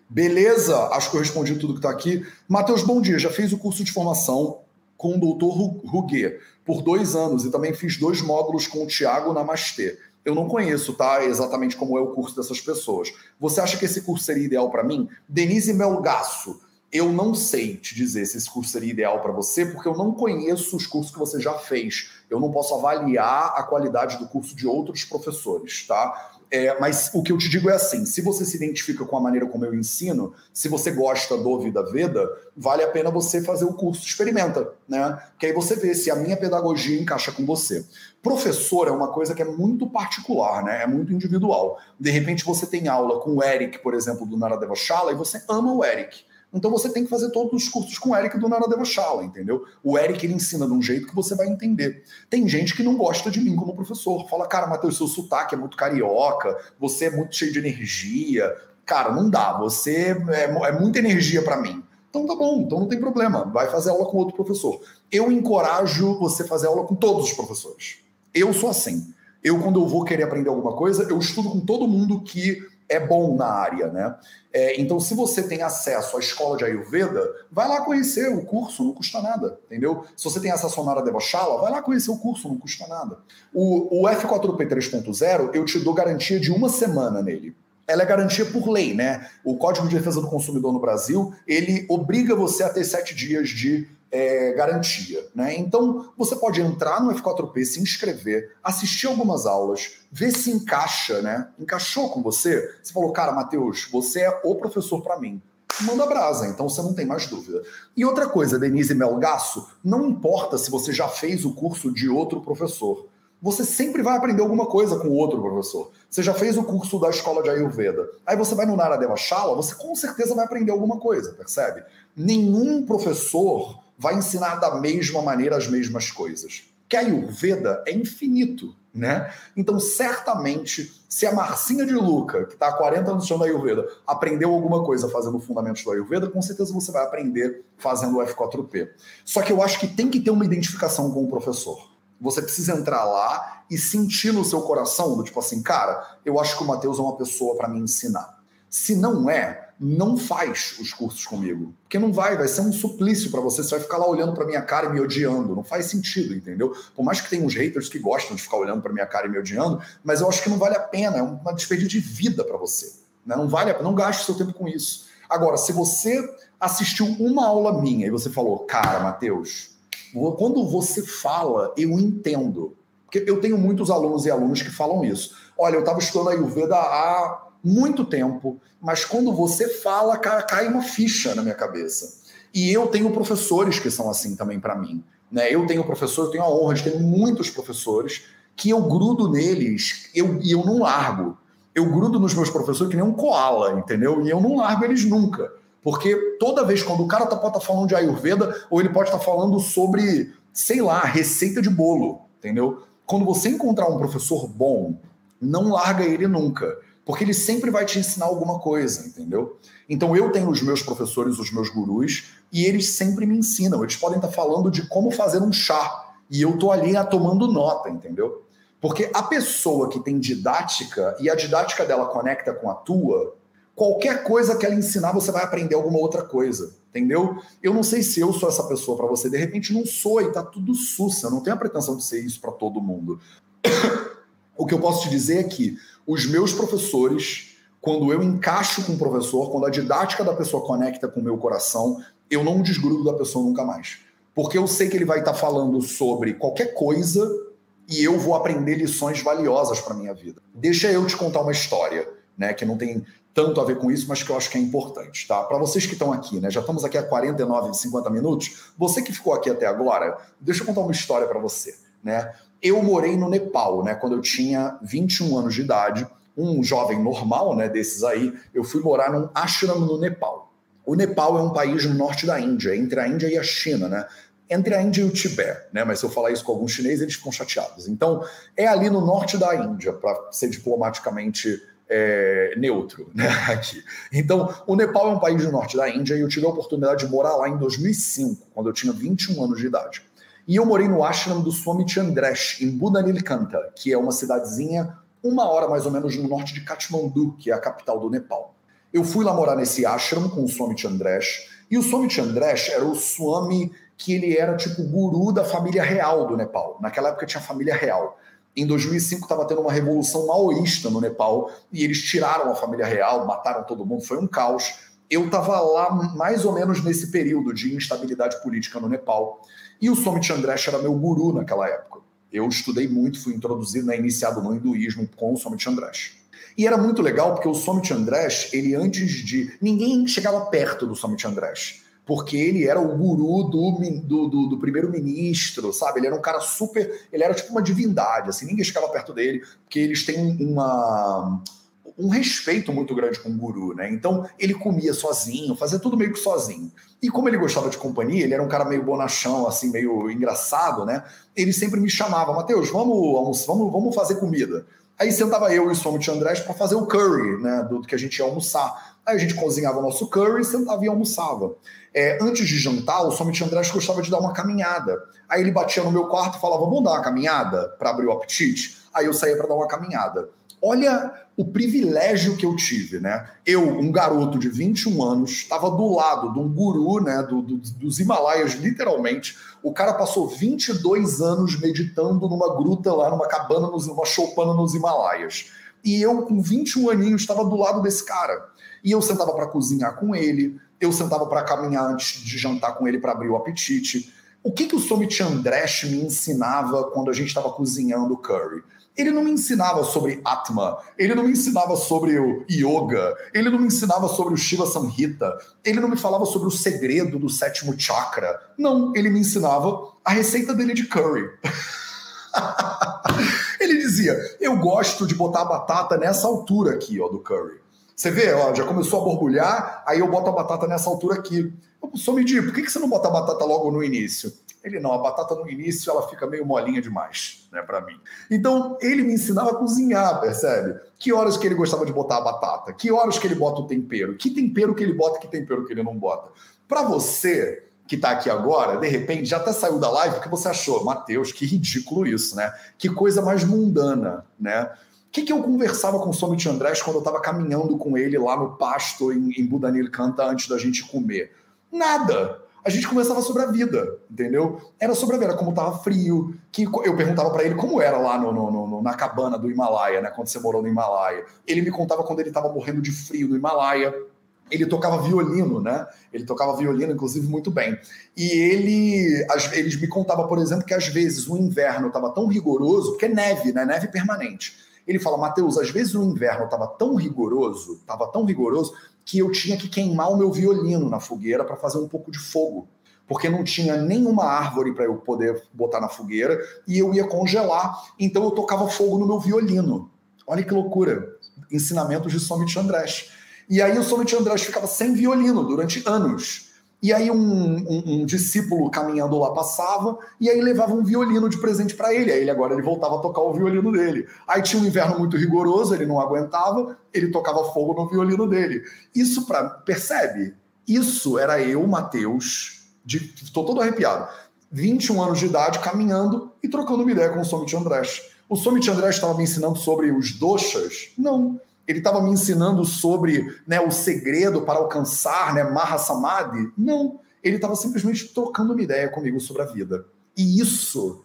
Beleza, acho que eu respondi tudo que está aqui. Matheus, bom dia. Já fiz o curso de formação com o doutor Ruguet por dois anos e também fiz dois módulos com o Tiago Namastê. Eu não conheço, tá? Exatamente como é o curso dessas pessoas. Você acha que esse curso seria ideal para mim? Denise Melgaço, eu não sei te dizer se esse curso seria ideal para você, porque eu não conheço os cursos que você já fez. Eu não posso avaliar a qualidade do curso de outros professores, tá? É, mas o que eu te digo é assim: se você se identifica com a maneira como eu ensino, se você gosta do Vida Veda, vale a pena você fazer o curso, experimenta, né? Que aí você vê se a minha pedagogia encaixa com você. Professor é uma coisa que é muito particular, né? É muito individual. De repente você tem aula com o Eric, por exemplo, do Naradeva Shala, e você ama o Eric. Então você tem que fazer todos os cursos com o Eric do Nara Devachala, entendeu? O Eric ele ensina de um jeito que você vai entender. Tem gente que não gosta de mim como professor. Fala, cara, Matheus, seu sotaque é muito carioca, você é muito cheio de energia. Cara, não dá, você é, é muita energia para mim. Então tá bom, então não tem problema. Vai fazer aula com outro professor. Eu encorajo você fazer aula com todos os professores. Eu sou assim. Eu, quando eu vou querer aprender alguma coisa, eu estudo com todo mundo que é bom na área, né? É, então, se você tem acesso à escola de Ayurveda, vai lá conhecer o curso, não custa nada, entendeu? Se você tem acesso ao Nara Devachala, vai lá conhecer o curso, não custa nada. O, o F4P 3.0, eu te dou garantia de uma semana nele ela é garantia por lei, né? O Código de Defesa do Consumidor no Brasil, ele obriga você a ter sete dias de é, garantia. Né? Então, você pode entrar no F4P, se inscrever, assistir algumas aulas, ver se encaixa, né? Encaixou com você? Você falou, cara, Matheus, você é o professor para mim. Manda brasa, então você não tem mais dúvida. E outra coisa, Denise Melgaço, não importa se você já fez o curso de outro professor você sempre vai aprender alguma coisa com outro professor. Você já fez o curso da escola de Ayurveda. Aí você vai no Naradeva Shala, você com certeza vai aprender alguma coisa, percebe? Nenhum professor vai ensinar da mesma maneira as mesmas coisas. Que a Ayurveda é infinito, né? Então, certamente, se a Marcinha de Luca, que está há 40 anos estudando Ayurveda, aprendeu alguma coisa fazendo fundamentos do Ayurveda, com certeza você vai aprender fazendo o F4P. Só que eu acho que tem que ter uma identificação com o professor. Você precisa entrar lá e sentir no seu coração, do tipo assim, cara, eu acho que o Matheus é uma pessoa para me ensinar. Se não é, não faz os cursos comigo. Porque não vai, vai ser um suplício para você. Você vai ficar lá olhando para minha cara e me odiando. Não faz sentido, entendeu? Por mais que tenha uns haters que gostam de ficar olhando para minha cara e me odiando, mas eu acho que não vale a pena. É uma despedida de vida para você. Né? Não vale a pena, não gaste seu tempo com isso. Agora, se você assistiu uma aula minha e você falou, cara, Matheus, quando você fala, eu entendo. Porque eu tenho muitos alunos e alunos que falam isso. Olha, eu estava estudando a Ayurveda há muito tempo, mas quando você fala, cai uma ficha na minha cabeça. E eu tenho professores que são assim também para mim. Né? Eu tenho professor, eu tenho a honra de ter muitos professores que eu grudo neles eu, e eu não largo. Eu grudo nos meus professores que nem um koala, entendeu? E eu não largo eles nunca. Porque toda vez quando o cara tá, pode estar tá falando de Ayurveda, ou ele pode estar tá falando sobre, sei lá, receita de bolo, entendeu? Quando você encontrar um professor bom, não larga ele nunca porque ele sempre vai te ensinar alguma coisa, entendeu? Então eu tenho os meus professores, os meus gurus, e eles sempre me ensinam. Eles podem estar falando de como fazer um chá, e eu tô ali tomando nota, entendeu? Porque a pessoa que tem didática e a didática dela conecta com a tua, qualquer coisa que ela ensinar, você vai aprender alguma outra coisa, entendeu? Eu não sei se eu sou essa pessoa para você, de repente não sou e tá tudo sussa, eu não tenho a pretensão de ser isso para todo mundo. o que eu posso te dizer é que os meus professores, quando eu encaixo com o professor, quando a didática da pessoa conecta com o meu coração, eu não desgrudo da pessoa nunca mais. Porque eu sei que ele vai estar falando sobre qualquer coisa e eu vou aprender lições valiosas para minha vida. Deixa eu te contar uma história, né, que não tem tanto a ver com isso, mas que eu acho que é importante, tá? Para vocês que estão aqui, né, já estamos aqui há 49, 50 minutos, você que ficou aqui até agora, deixa eu contar uma história para você, né? Eu morei no Nepal, né? Quando eu tinha 21 anos de idade, um jovem normal, né? Desses aí, eu fui morar num ashram no Nepal. O Nepal é um país no norte da Índia, entre a Índia e a China, né? Entre a Índia e o Tibete, né? Mas se eu falar isso com alguns chineses, eles ficam chateados. Então, é ali no norte da Índia, para ser diplomaticamente é, neutro, né? Aqui. Então, o Nepal é um país no norte da Índia e eu tive a oportunidade de morar lá em 2005, quando eu tinha 21 anos de idade. E eu morei no ashram do Swami Chandresh, em Budanilkanta, que é uma cidadezinha uma hora mais ou menos no norte de Kathmandu, que é a capital do Nepal. Eu fui lá morar nesse ashram com o Swami Chandresh, e o Swami Chandresh era o Swami que ele era tipo guru da família real do Nepal. Naquela época tinha família real. Em 2005 estava tendo uma revolução maoísta no Nepal e eles tiraram a família real, mataram todo mundo, foi um caos. Eu estava lá mais ou menos nesse período de instabilidade política no Nepal. E o Swami Chandresh era meu guru naquela época. Eu estudei muito, fui introduzido, né, iniciado no hinduísmo com o Swami Chandresh. E era muito legal porque o Swami Chandresh, ele antes de... Ninguém chegava perto do Swami Chandresh, porque ele era o guru do, do, do, do primeiro-ministro, sabe? Ele era um cara super... Ele era tipo uma divindade, assim, ninguém chegava perto dele, porque eles têm uma um respeito muito grande com o guru, né? Então ele comia sozinho, fazia tudo meio que sozinho. E como ele gostava de companhia, ele era um cara meio bonachão, assim, meio engraçado, né? Ele sempre me chamava, Mateus, vamos, vamos, vamos fazer comida. Aí sentava eu e o Swami Andrés para fazer o curry, né? Do, do que a gente ia almoçar. Aí a gente cozinhava o nosso curry, sentava e almoçava. É, antes de jantar, o Summit Andrés gostava de dar uma caminhada. Aí ele batia no meu quarto e falava: Vamos dar uma caminhada para abrir o apetite? Aí eu saía para dar uma caminhada. Olha o privilégio que eu tive, né? Eu, um garoto de 21 anos, estava do lado de um guru, né, do, do, dos Himalaias, literalmente. O cara passou 22 anos meditando numa gruta lá, numa cabana, numa choupana nos Himalaias. E eu, com 21 aninhos, estava do lado desse cara. E eu sentava para cozinhar com ele, eu sentava para caminhar antes de jantar com ele para abrir o apetite. O que, que o Somit Andresh me ensinava quando a gente estava cozinhando curry? Ele não me ensinava sobre Atma, ele não me ensinava sobre o Yoga, ele não me ensinava sobre o Shiva Samhita, ele não me falava sobre o segredo do sétimo chakra. Não, ele me ensinava a receita dele de curry. ele dizia: Eu gosto de botar a batata nessa altura aqui, ó, do curry. Você vê, ó, já começou a borbulhar, aí eu boto a batata nessa altura aqui. Eu só me diga, por que você não bota a batata logo no início? Ele não, a batata no início ela fica meio molinha demais, né, para mim. Então ele me ensinava a cozinhar, percebe? Que horas que ele gostava de botar a batata? Que horas que ele bota o tempero? Que tempero que ele bota? Que tempero que ele não bota? Para você que está aqui agora, de repente já até saiu da live, o que você achou? Mateus, que ridículo isso, né? Que coisa mais mundana, né? Que, que eu conversava com o Somit Andrés quando eu estava caminhando com ele lá no pasto em, em Budanil Canta antes da gente comer? Nada a gente conversava sobre a vida, entendeu? Era sobre a vida, como estava frio, que eu perguntava para ele como era lá no, no, no, na cabana do Himalaia, né? Quando você morou no Himalaia. Ele me contava quando ele estava morrendo de frio no Himalaia. Ele tocava violino, né? Ele tocava violino, inclusive, muito bem. E ele, eles me contava, por exemplo, que às vezes o inverno estava tão rigoroso, porque é neve, né? Neve permanente. Ele fala, Mateus, às vezes o inverno estava tão rigoroso, estava tão rigoroso, que eu tinha que queimar o meu violino na fogueira para fazer um pouco de fogo. Porque não tinha nenhuma árvore para eu poder botar na fogueira e eu ia congelar. Então eu tocava fogo no meu violino. Olha que loucura. Ensinamentos de Somit Andrés. E aí o Somit Andrés ficava sem violino durante anos. E aí um, um, um, discípulo caminhando lá passava e aí levava um violino de presente para ele. Aí ele agora ele voltava a tocar o violino dele. Aí tinha um inverno muito rigoroso, ele não aguentava, ele tocava fogo no violino dele. Isso para percebe? Isso era eu, Mateus, de tô todo arrepiado. 21 anos de idade, caminhando e trocando uma ideia com o Somit Andrés. O Somit Andrés estava me ensinando sobre os doshas? Não ele estava me ensinando sobre né, o segredo para alcançar né, Maha Samadhi. Não, ele estava simplesmente trocando uma ideia comigo sobre a vida. E isso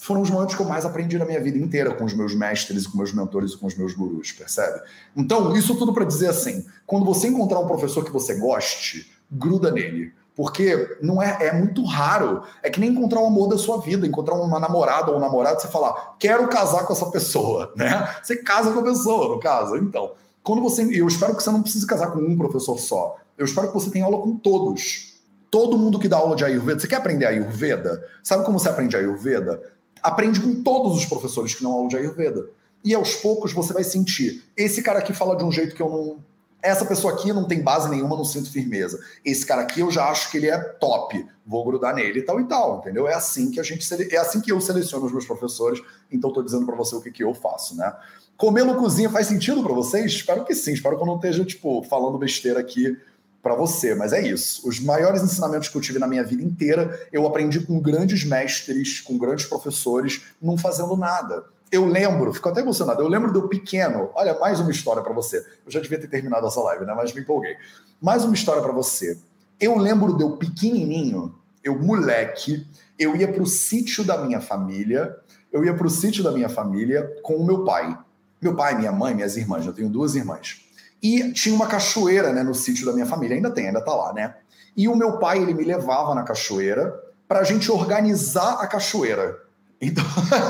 foram os momentos que eu mais aprendi na minha vida inteira com os meus mestres, com meus mentores e com os meus gurus, percebe? Então, isso tudo para dizer assim: quando você encontrar um professor que você goste, gruda nele. Porque não é, é muito raro. É que nem encontrar o amor da sua vida, encontrar uma namorada ou um namorado, você falar, quero casar com essa pessoa, né? Você casa com a pessoa, no caso. Então, quando você. Eu espero que você não precise casar com um professor só. Eu espero que você tenha aula com todos. Todo mundo que dá aula de Ayurveda. Você quer aprender Ayurveda? Sabe como você aprende Ayurveda? Aprende com todos os professores que dão aula de Ayurveda. E aos poucos você vai sentir. Esse cara aqui fala de um jeito que eu não, essa pessoa aqui não tem base nenhuma, não sinto firmeza. Esse cara aqui eu já acho que ele é top, vou grudar nele e tal e tal, entendeu? É assim que a gente é assim que eu seleciono os meus professores, então estou dizendo para você o que, que eu faço, né? Comer no cozinha faz sentido para vocês? Espero que sim, espero que eu não esteja tipo falando besteira aqui para você, mas é isso. Os maiores ensinamentos que eu tive na minha vida inteira, eu aprendi com grandes mestres, com grandes professores, não fazendo nada eu lembro, fico até emocionado, eu lembro do pequeno. Olha, mais uma história para você. Eu já devia ter terminado essa live, né? Mas me empolguei. Mais uma história para você. Eu lembro do pequenininho, eu moleque, eu ia para o sítio da minha família, eu ia para o sítio da minha família com o meu pai. Meu pai, minha mãe, minhas irmãs, eu tenho duas irmãs. E tinha uma cachoeira, né, no sítio da minha família, ainda tem, ainda tá lá, né? E o meu pai, ele me levava na cachoeira para a gente organizar a cachoeira. Então,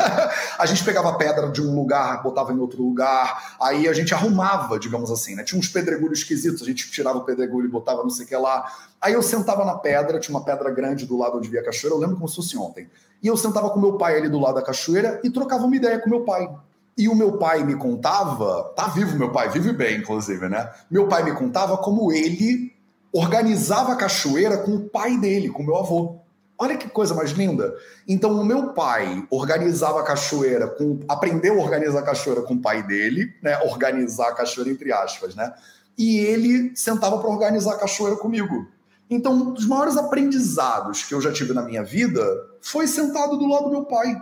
a gente pegava pedra de um lugar, botava em outro lugar, aí a gente arrumava, digamos assim, né? Tinha uns pedregulhos esquisitos, a gente tirava o pedregulho e botava não sei o que lá. Aí eu sentava na pedra, tinha uma pedra grande do lado onde via a cachoeira, eu lembro como se fosse ontem. E eu sentava com meu pai ali do lado da cachoeira e trocava uma ideia com meu pai. E o meu pai me contava, tá vivo meu pai, vive bem, inclusive, né? Meu pai me contava como ele organizava a cachoeira com o pai dele, com o meu avô. Olha que coisa mais linda. Então, o meu pai organizava a cachoeira, com, aprendeu a organizar a cachoeira com o pai dele, né? Organizar a cachoeira, entre aspas, né? e ele sentava para organizar a cachoeira comigo. Então, um dos maiores aprendizados que eu já tive na minha vida foi sentado do lado do meu pai.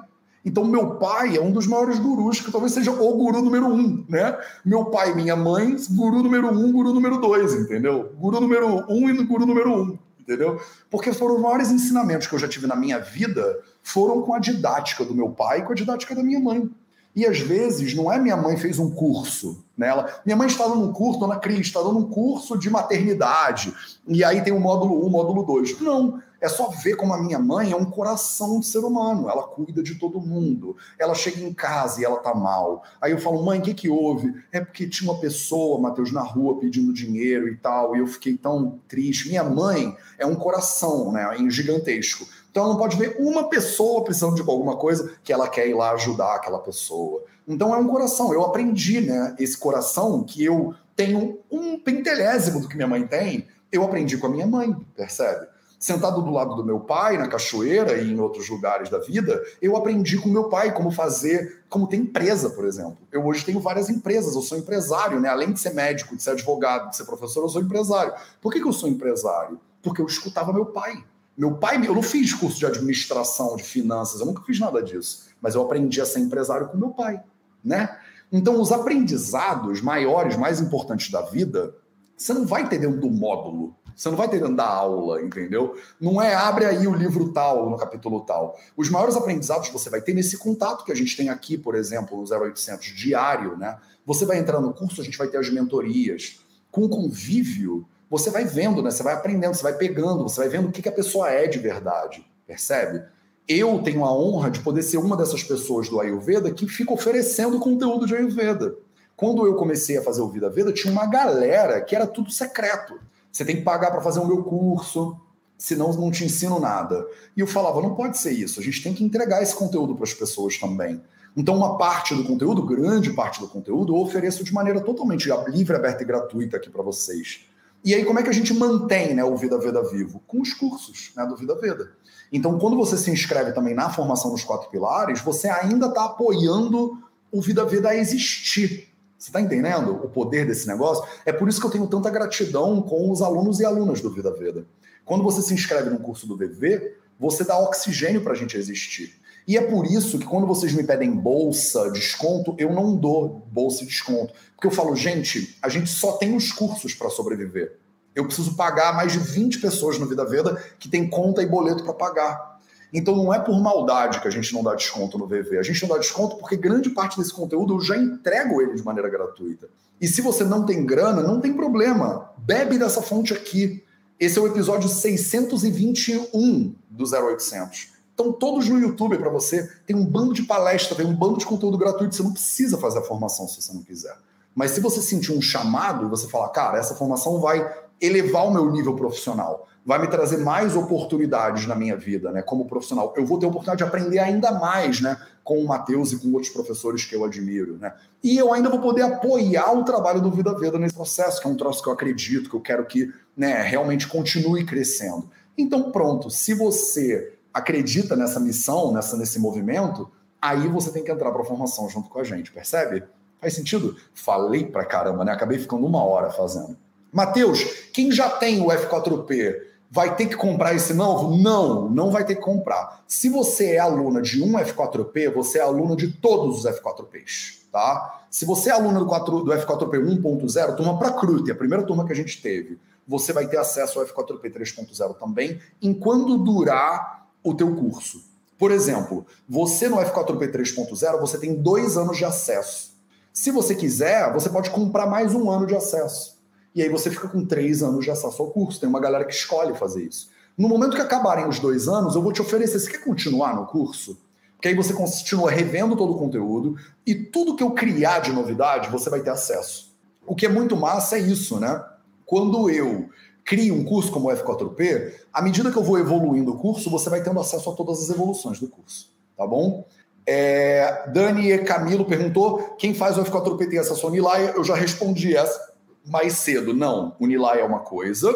Então, meu pai é um dos maiores gurus, que talvez seja o guru número um, né? Meu pai e minha mãe, guru número um, guru número dois, entendeu? Guru número um e guru número um, entendeu? Porque foram os maiores ensinamentos que eu já tive na minha vida, foram com a didática do meu pai e com a didática da minha mãe. E às vezes não é minha mãe fez um curso nela. Minha mãe está dando um curso, dona Cris, está dando um curso de maternidade. E aí tem o módulo 1, um, módulo 2. Não. É só ver como a minha mãe é um coração de ser humano. Ela cuida de todo mundo. Ela chega em casa e ela tá mal. Aí eu falo, mãe, o que, que houve? É porque tinha uma pessoa, Matheus, na rua pedindo dinheiro e tal. E eu fiquei tão triste. Minha mãe é um coração, né? Gigantesco. Então ela não pode ver uma pessoa precisando de alguma coisa que ela quer ir lá ajudar aquela pessoa. Então é um coração. Eu aprendi, né? Esse coração que eu tenho um pentelésimo do que minha mãe tem, eu aprendi com a minha mãe, percebe? Sentado do lado do meu pai, na cachoeira e em outros lugares da vida, eu aprendi com meu pai como fazer, como ter empresa, por exemplo. Eu hoje tenho várias empresas, eu sou empresário, né? Além de ser médico, de ser advogado, de ser professor, eu sou empresário. Por que, que eu sou empresário? Porque eu escutava meu pai. Meu pai, eu não fiz curso de administração, de finanças, eu nunca fiz nada disso, mas eu aprendi a ser empresário com meu pai, né? Então, os aprendizados maiores, mais importantes da vida, você não vai ter dentro do módulo, você não vai ter da aula, entendeu? Não é abre aí o livro tal, no capítulo tal. Os maiores aprendizados você vai ter nesse contato que a gente tem aqui, por exemplo, no 0800 diário, né? Você vai entrar no curso, a gente vai ter as mentorias. Com convívio, você vai vendo, né? Você vai aprendendo, você vai pegando, você vai vendo o que, que a pessoa é de verdade, percebe? Eu tenho a honra de poder ser uma dessas pessoas do Ayurveda que fica oferecendo conteúdo de Ayurveda. Quando eu comecei a fazer o Vida Veda, tinha uma galera que era tudo secreto. Você tem que pagar para fazer o meu curso, senão não te ensino nada. E eu falava, não pode ser isso, a gente tem que entregar esse conteúdo para as pessoas também. Então, uma parte do conteúdo, grande parte do conteúdo, eu ofereço de maneira totalmente livre, aberta e gratuita aqui para vocês. E aí, como é que a gente mantém né, o Vida Veda vivo? Com os cursos né, do Vida Veda. Então, quando você se inscreve também na formação dos quatro pilares, você ainda está apoiando o Vida Veda a existir. Você está entendendo o poder desse negócio? É por isso que eu tenho tanta gratidão com os alunos e alunas do Vida Veda. Quando você se inscreve no curso do VV, você dá oxigênio para a gente existir. E é por isso que quando vocês me pedem bolsa, desconto, eu não dou bolsa e desconto. Porque eu falo, gente, a gente só tem os cursos para sobreviver. Eu preciso pagar mais de 20 pessoas no Vida Veda que tem conta e boleto para pagar. Então não é por maldade que a gente não dá desconto no VV. A gente não dá desconto porque grande parte desse conteúdo eu já entrego ele de maneira gratuita. E se você não tem grana, não tem problema. Bebe dessa fonte aqui. Esse é o episódio 621 do 0800. Estão todos no YouTube para você. Tem um bando de palestra, tem um bando de conteúdo gratuito. Você não precisa fazer a formação se você não quiser. Mas se você sentir um chamado, você fala, cara, essa formação vai elevar o meu nível profissional, vai me trazer mais oportunidades na minha vida, né, como profissional. Eu vou ter a oportunidade de aprender ainda mais, né, com o Matheus e com outros professores que eu admiro, né? E eu ainda vou poder apoiar o trabalho do Vida Veda nesse processo, que é um troço que eu acredito, que eu quero que, né, realmente continue crescendo. Então, pronto, se você acredita nessa missão, nessa, nesse movimento, aí você tem que entrar para a formação junto com a gente, percebe? Faz sentido? Falei pra caramba, né? Acabei ficando uma hora fazendo. Mateus, quem já tem o F4P vai ter que comprar esse novo? Não, não vai ter que comprar. Se você é aluna de um F4P, você é aluna de todos os F4Ps, tá? Se você é aluna do, 4, do F4P 1.0, turma para Crute, a primeira turma que a gente teve, você vai ter acesso ao F4P 3.0 também, enquanto durar o teu curso. Por exemplo, você no F4P 3.0, você tem dois anos de acesso. Se você quiser, você pode comprar mais um ano de acesso. E aí você fica com três anos de acesso ao curso. Tem uma galera que escolhe fazer isso. No momento que acabarem os dois anos, eu vou te oferecer. Você quer continuar no curso? Porque aí você continua revendo todo o conteúdo e tudo que eu criar de novidade, você vai ter acesso. O que é muito massa é isso, né? Quando eu crie um curso como o F4P, à medida que eu vou evoluindo o curso, você vai tendo acesso a todas as evoluções do curso, tá bom? É, Dani e Camilo perguntou quem faz o F4P tem acesso ao Unilaia. Eu já respondi essa mais cedo. Não, o Unilaia é uma coisa,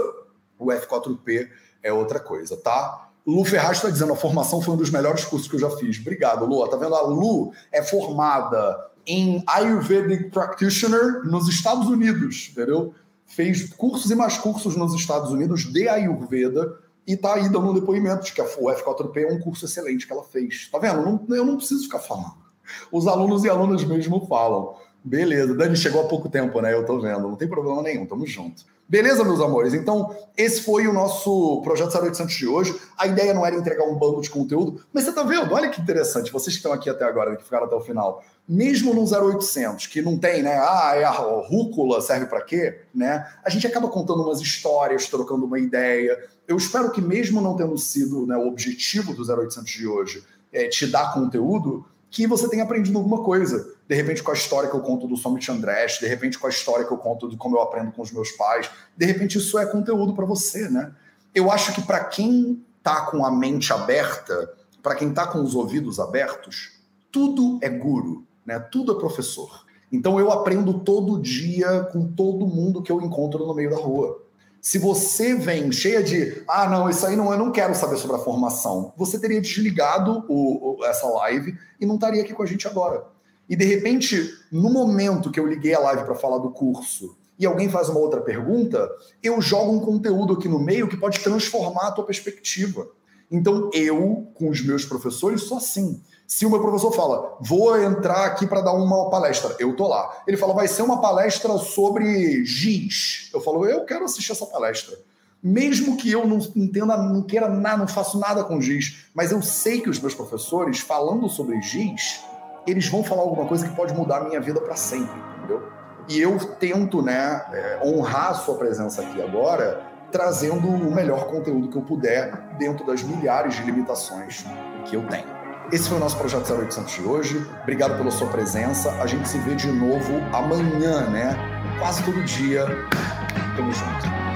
o F4P é outra coisa, tá? Lu Ferraz está dizendo, a formação foi um dos melhores cursos que eu já fiz. Obrigado, Lu. Tá vendo? A Lu é formada em Ayurvedic Practitioner nos Estados Unidos, entendeu? fez cursos e mais cursos nos Estados Unidos de Ayurveda e tá aí dando um depoimento de que a F4P é um curso excelente que ela fez. Tá vendo? Eu não preciso ficar falando. Os alunos e alunas mesmo falam. Beleza, Dani chegou há pouco tempo, né? Eu tô vendo, não tem problema nenhum, tamo junto. Beleza, meus amores? Então, esse foi o nosso projeto 0800 de hoje. A ideia não era entregar um bando de conteúdo, mas você tá vendo? Olha que interessante, vocês que estão aqui até agora, que ficaram até o final. Mesmo no 0800, que não tem, né? Ah, é a rúcula serve para quê? Né? A gente acaba contando umas histórias, trocando uma ideia. Eu espero que, mesmo não tendo sido né, o objetivo do 0800 de hoje, é, te dar conteúdo, que você tenha aprendido alguma coisa. De repente, com a história que eu conto do Summit Andrés, de repente, com a história que eu conto de como eu aprendo com os meus pais. De repente, isso é conteúdo para você, né? Eu acho que para quem tá com a mente aberta, para quem tá com os ouvidos abertos, tudo é guru, né? Tudo é professor. Então eu aprendo todo dia com todo mundo que eu encontro no meio da rua. Se você vem cheia de, ah, não, isso aí não, eu não quero saber sobre a formação, você teria desligado o, o, essa live e não estaria aqui com a gente agora. E de repente, no momento que eu liguei a live para falar do curso e alguém faz uma outra pergunta, eu jogo um conteúdo aqui no meio que pode transformar a tua perspectiva. Então, eu, com os meus professores, sou assim. Se o meu professor fala, vou entrar aqui para dar uma palestra, eu tô lá. Ele fala, vai ser uma palestra sobre giz. Eu falo, eu quero assistir essa palestra. Mesmo que eu não entenda, não queira nada, não faço nada com giz, mas eu sei que os meus professores, falando sobre giz, eles vão falar alguma coisa que pode mudar a minha vida para sempre, entendeu? E eu tento, né, é, honrar a sua presença aqui agora, trazendo o melhor conteúdo que eu puder dentro das milhares de limitações que eu tenho. Esse foi o nosso projeto 0800 de hoje. Obrigado pela sua presença. A gente se vê de novo amanhã, né? Quase todo dia. Tamo junto.